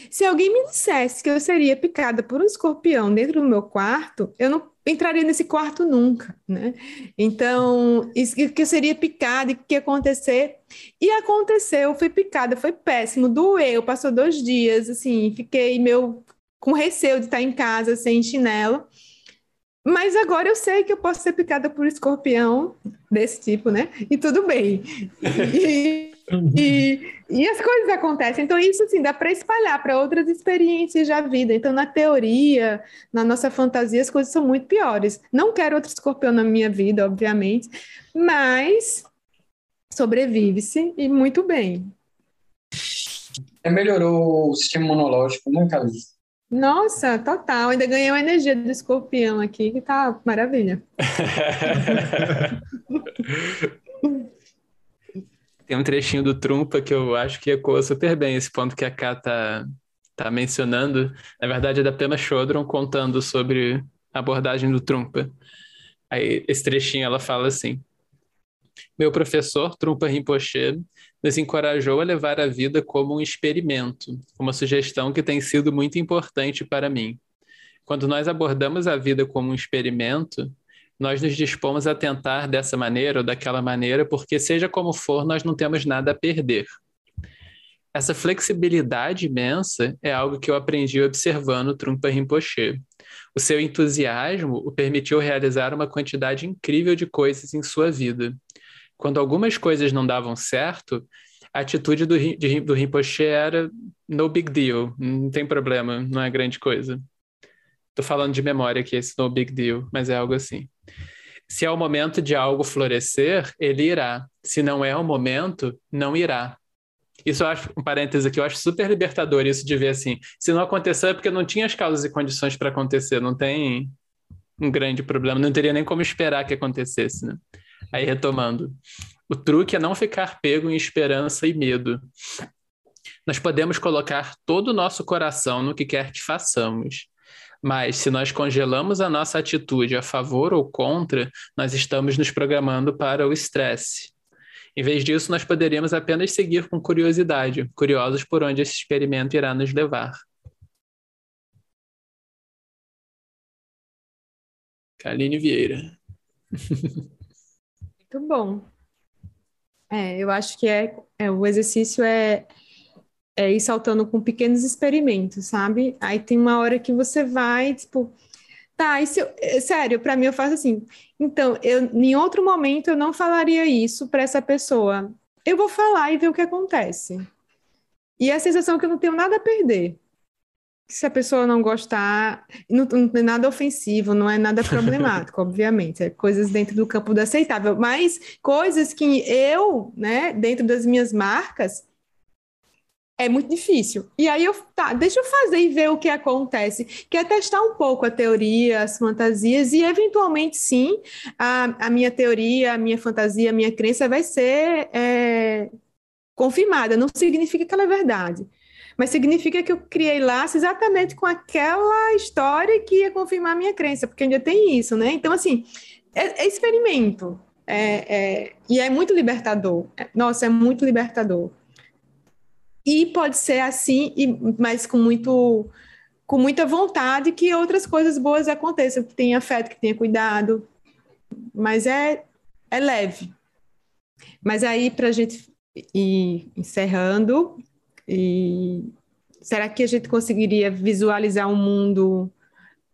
Se alguém me dissesse que eu seria picada por um escorpião dentro do meu quarto, eu não entraria nesse quarto nunca, né? Então, isso, que eu seria picada e que ia acontecer. E aconteceu, fui picada, foi péssimo, doeu, passou dois dias, assim, fiquei meio com receio de estar em casa sem chinelo. Mas agora eu sei que eu posso ser picada por escorpião desse tipo, né? E tudo bem. E, e, e as coisas acontecem. Então, isso assim, dá para espalhar para outras experiências da vida. Então, na teoria, na nossa fantasia, as coisas são muito piores. Não quero outro escorpião na minha vida, obviamente, mas sobrevive-se e muito bem. É, melhorou o sistema imunológico, né, Carlos? Nossa, total. Ainda ganhei uma energia do escorpião aqui, que tá maravilha. Tem um trechinho do Trumpa que eu acho que ecoa super bem esse ponto que a Ká tá, tá mencionando. Na verdade, é da Pema Chodron contando sobre a abordagem do Trumpa. Aí, esse trechinho ela fala assim: Meu professor, Trumpa Rinpoche, nos encorajou a levar a vida como um experimento, uma sugestão que tem sido muito importante para mim. Quando nós abordamos a vida como um experimento, nós nos dispomos a tentar dessa maneira ou daquela maneira, porque, seja como for, nós não temos nada a perder. Essa flexibilidade imensa é algo que eu aprendi observando Trumpa Rinpoche. O seu entusiasmo o permitiu realizar uma quantidade incrível de coisas em sua vida. Quando algumas coisas não davam certo, a atitude do, de, do Rinpoche era no big deal, não tem problema, não é grande coisa. Tô falando de memória aqui, esse no big deal, mas é algo assim. Se é o momento de algo florescer, ele irá. Se não é o momento, não irá. Isso eu acho, um parêntese aqui, eu acho super libertador isso de ver assim. Se não aconteceu é porque não tinha as causas e condições para acontecer, não tem um grande problema, não teria nem como esperar que acontecesse, né? Aí retomando. O truque é não ficar pego em esperança e medo. Nós podemos colocar todo o nosso coração no que quer que façamos. Mas se nós congelamos a nossa atitude a favor ou contra, nós estamos nos programando para o estresse. Em vez disso, nós poderíamos apenas seguir com curiosidade, curiosos por onde esse experimento irá nos levar. Kaline Vieira. Muito bom. É, eu acho que é, é o exercício é, é ir saltando com pequenos experimentos, sabe? Aí tem uma hora que você vai, tipo, tá, isso, é, sério, para mim eu faço assim. Então, eu, em outro momento eu não falaria isso para essa pessoa. Eu vou falar e ver o que acontece. E a sensação é que eu não tenho nada a perder se a pessoa não gostar, não, não é nada ofensivo, não é nada problemático, obviamente, é coisas dentro do campo do aceitável, mas coisas que eu, né, dentro das minhas marcas, é muito difícil. E aí eu, tá, deixa eu fazer e ver o que acontece, que é testar um pouco a teoria, as fantasias, e eventualmente, sim, a, a minha teoria, a minha fantasia, a minha crença vai ser é, confirmada, não significa que ela é verdade mas significa que eu criei laço exatamente com aquela história que ia confirmar a minha crença, porque ainda tem isso, né? Então, assim, é, é experimento. É, é, e é muito libertador. Nossa, é muito libertador. E pode ser assim, e, mas com muito com muita vontade que outras coisas boas aconteçam, que tenha afeto, que tenha cuidado. Mas é, é leve. Mas aí, para a gente ir encerrando, e será que a gente conseguiria visualizar um mundo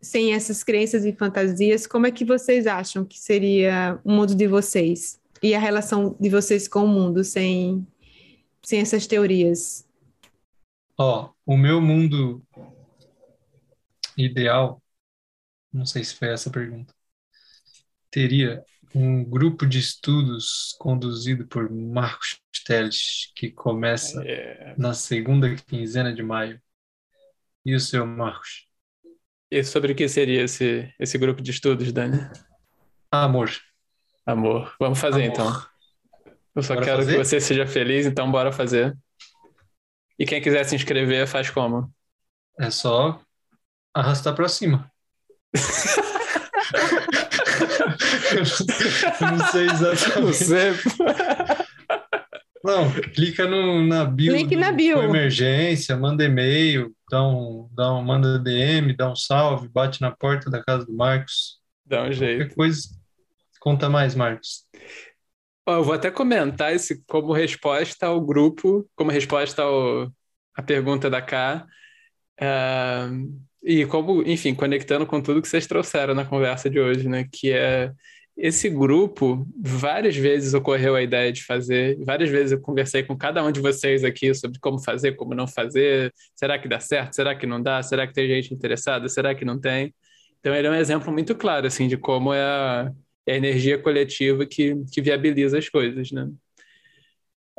sem essas crenças e fantasias? Como é que vocês acham que seria o mundo de vocês e a relação de vocês com o mundo sem sem essas teorias? Ó, oh, o meu mundo ideal, não sei se foi essa a pergunta, teria um grupo de estudos conduzido por Marcos Teles, que começa é. na segunda quinzena de maio. E o seu, Marcos? E sobre o que seria esse, esse grupo de estudos, Dani? Amor. Amor. Vamos fazer Amor. então. Eu só bora quero fazer? que você seja feliz, então bora fazer. E quem quiser se inscrever, faz como? É só arrastar para cima. não sei exatamente. Não, clica no, na bio. Link na bio. Emergência, manda e-mail, dá um, dá um, manda DM, dá um salve, bate na porta da casa do Marcos. Dá um jeito. Qualquer coisa. Conta mais, Marcos. eu vou até comentar isso como resposta ao grupo, como resposta ao, à pergunta da K. Uh, e como, enfim, conectando com tudo que vocês trouxeram na conversa de hoje, né? Que é esse grupo, várias vezes ocorreu a ideia de fazer, várias vezes eu conversei com cada um de vocês aqui sobre como fazer, como não fazer, será que dá certo, será que não dá, será que tem gente interessada, será que não tem. Então ele é um exemplo muito claro, assim, de como é a, é a energia coletiva que, que viabiliza as coisas, né?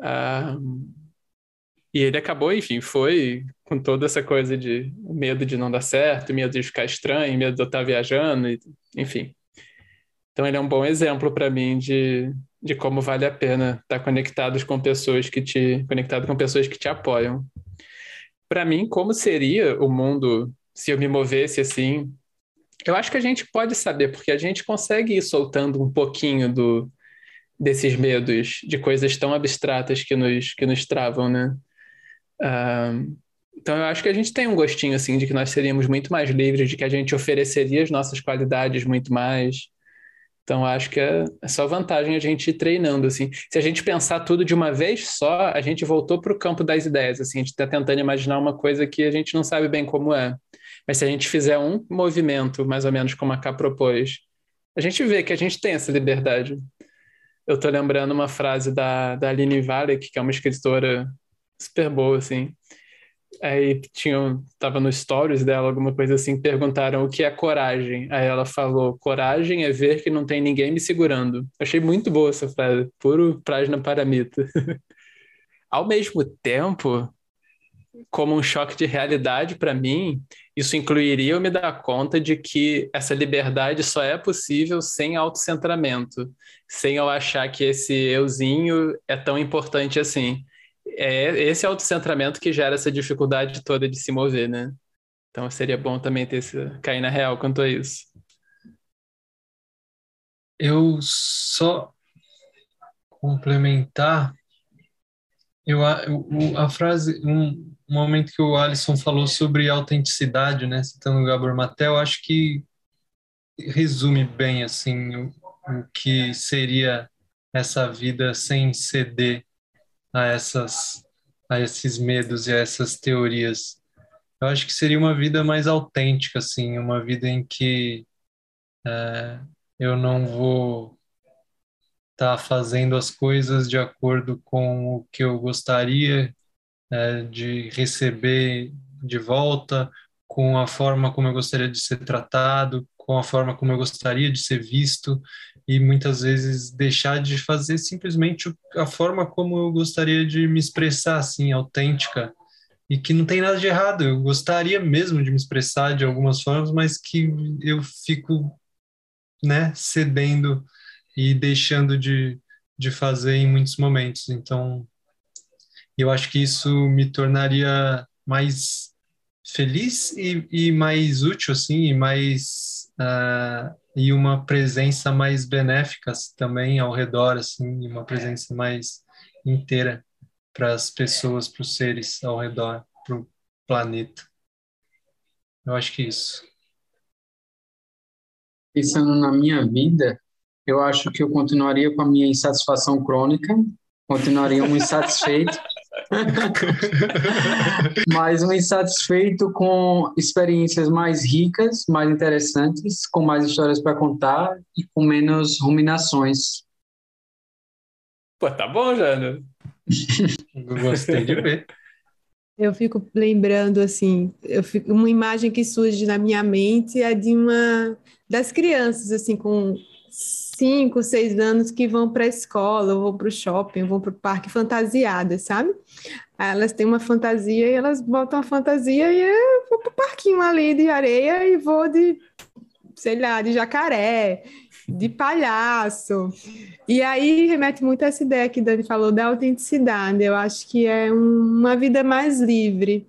Ah, e ele acabou, enfim, foi com toda essa coisa de medo de não dar certo, medo de ficar estranho, medo de eu estar viajando, enfim. Então ele é um bom exemplo para mim de, de como vale a pena estar conectados com pessoas que te conectado com pessoas que te apoiam. Para mim, como seria o mundo se eu me movesse assim Eu acho que a gente pode saber, porque a gente consegue ir soltando um pouquinho do, desses medos de coisas tão abstratas que nos, que nos travam, né? Então eu acho que a gente tem um gostinho assim de que nós seríamos muito mais livres, de que a gente ofereceria as nossas qualidades muito mais. Então acho que é, é só vantagem a gente ir treinando assim. Se a gente pensar tudo de uma vez só, a gente voltou para o campo das ideias. Assim, a gente está tentando imaginar uma coisa que a gente não sabe bem como é. Mas se a gente fizer um movimento, mais ou menos como a K propôs, a gente vê que a gente tem essa liberdade. Eu estou lembrando uma frase da, da Aline Valek, que é uma escritora super boa, assim. Aí tinham, tava no stories dela, alguma coisa assim, perguntaram o que é coragem. Aí ela falou: coragem é ver que não tem ninguém me segurando. Achei muito boa essa frase, puro Prajna Paramita. Ao mesmo tempo, como um choque de realidade para mim, isso incluiria eu me dar conta de que essa liberdade só é possível sem autocentramento, sem eu achar que esse euzinho é tão importante assim. É esse autocentramento que gera essa dificuldade toda de se mover, né? Então seria bom também ter esse, cair na real quanto a isso. Eu só complementar eu, a, a frase, um, momento que o Alisson falou sobre autenticidade, né, citando o Gabor Matel, acho que resume bem assim o, o que seria essa vida sem ceder a essas a esses medos e a essas teorias. Eu acho que seria uma vida mais autêntica, assim, uma vida em que é, eu não vou estar tá fazendo as coisas de acordo com o que eu gostaria é, de receber de volta, com a forma como eu gostaria de ser tratado, com a forma como eu gostaria de ser visto e muitas vezes deixar de fazer simplesmente a forma como eu gostaria de me expressar, assim, autêntica e que não tem nada de errado. Eu gostaria mesmo de me expressar de algumas formas, mas que eu fico, né, cedendo e deixando de, de fazer em muitos momentos. Então, eu acho que isso me tornaria mais feliz e, e mais útil, assim, e mais uh, e uma presença mais benéfica também ao redor, assim, uma presença mais inteira para as pessoas, para os seres ao redor, para o planeta. Eu acho que isso. Pensando na minha vida, eu acho que eu continuaria com a minha insatisfação crônica, continuaria um insatisfeito mas um insatisfeito com experiências mais ricas, mais interessantes, com mais histórias para contar e com menos ruminações. Pô, tá bom, Jana. Gostei de ver. Eu fico lembrando assim, eu fico, uma imagem que surge na minha mente é de uma das crianças assim com cinco, seis anos que vão para a escola, ou vão para o shopping, vão para o parque fantasiadas, sabe? elas têm uma fantasia e elas botam a fantasia e eu vou para o parquinho ali de areia e vou de, sei lá, de jacaré, de palhaço. E aí remete muito a essa ideia que Dani falou da autenticidade. Eu acho que é uma vida mais livre.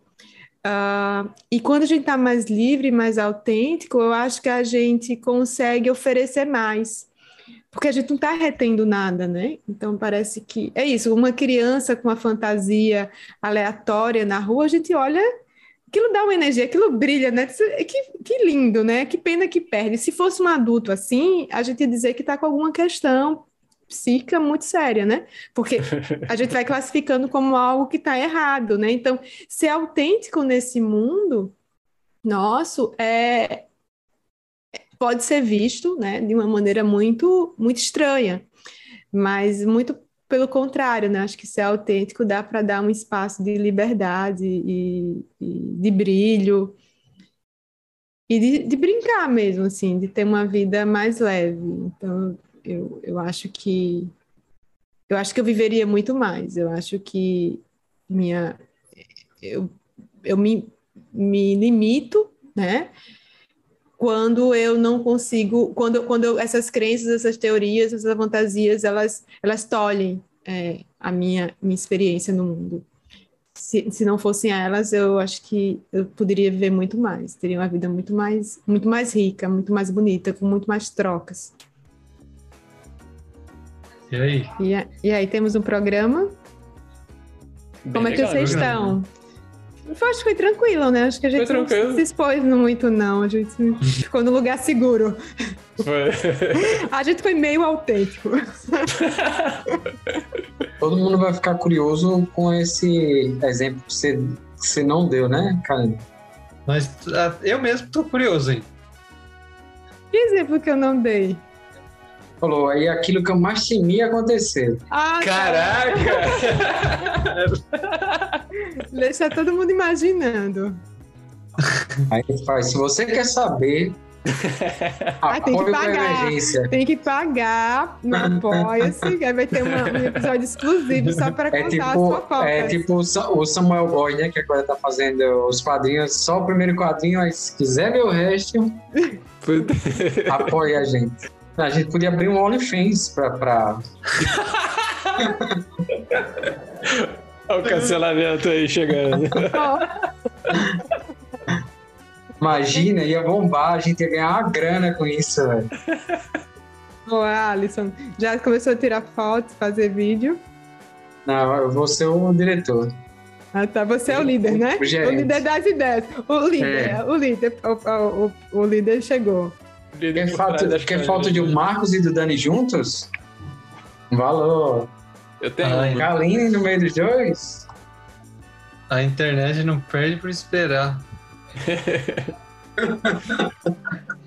Uh, e quando a gente está mais livre, mais autêntico, eu acho que a gente consegue oferecer mais porque a gente não está retendo nada, né? Então parece que é isso. Uma criança com uma fantasia aleatória na rua, a gente olha, aquilo dá uma energia, aquilo brilha, né? Que, que lindo, né? Que pena que perde. Se fosse um adulto assim, a gente ia dizer que está com alguma questão psíquica muito séria, né? Porque a gente vai classificando como algo que está errado, né? Então, ser autêntico nesse mundo nosso é, pode ser visto né, de uma maneira muito, muito estranha, mas muito pelo contrário, né? Acho que ser autêntico dá para dar um espaço de liberdade e, e de brilho e de, de, brincar mesmo, assim, de ter uma vida mais leve. Então, eu, eu acho que eu acho que eu viveria muito mais. Eu acho que minha eu, eu me, me limito, né? Quando eu não consigo, quando, quando eu, essas crenças, essas teorias, essas fantasias, elas, elas tolhem é, a minha, minha experiência no mundo. se, se não fossem elas, eu acho que eu poderia viver muito mais. Teria uma vida muito mais, muito mais rica, muito mais bonita, com muito mais trocas. E aí? E, e aí, temos um programa. Bem Como é que vocês estão? Eu acho que foi tranquilo, né? Acho que a gente não se expôs muito, não. A gente ficou no lugar seguro. Foi. a gente foi meio autêntico. Todo mundo vai ficar curioso com esse exemplo que você, que você não deu, né, Karen? Mas ah, eu mesmo tô curioso, hein? Que exemplo que eu não dei? Falou, aí aquilo que eu mais temia acontecer. Ah, Caraca! Deixa todo mundo imaginando. Aí faz, se você quer saber, ah, tem que pagar. Tem que pagar no Apoia-se, aí vai ter uma, um episódio exclusivo só para é contar tipo, as fofocas. É tipo o Samuel Goy, né, que agora tá fazendo os quadrinhos, só o primeiro quadrinho, aí se quiser ver o resto, apoia a gente. A gente podia abrir um OnlyFans pra... pra... Olha o cancelamento aí chegando. Imagina, ia bombar, a gente ia ganhar uma grana com isso, velho. Ô, Alisson, já começou a tirar fotos, fazer vídeo? Não, eu vou ser o diretor. Ah, tá. Você é o líder, né? O, o líder das ideias. O líder, é. o líder, o, o, o líder chegou. Quer falta, quer falta de um Marcos e do Dani juntos? Valor. Eu tenho. Galinha no meio dos dois? A internet não perde por esperar.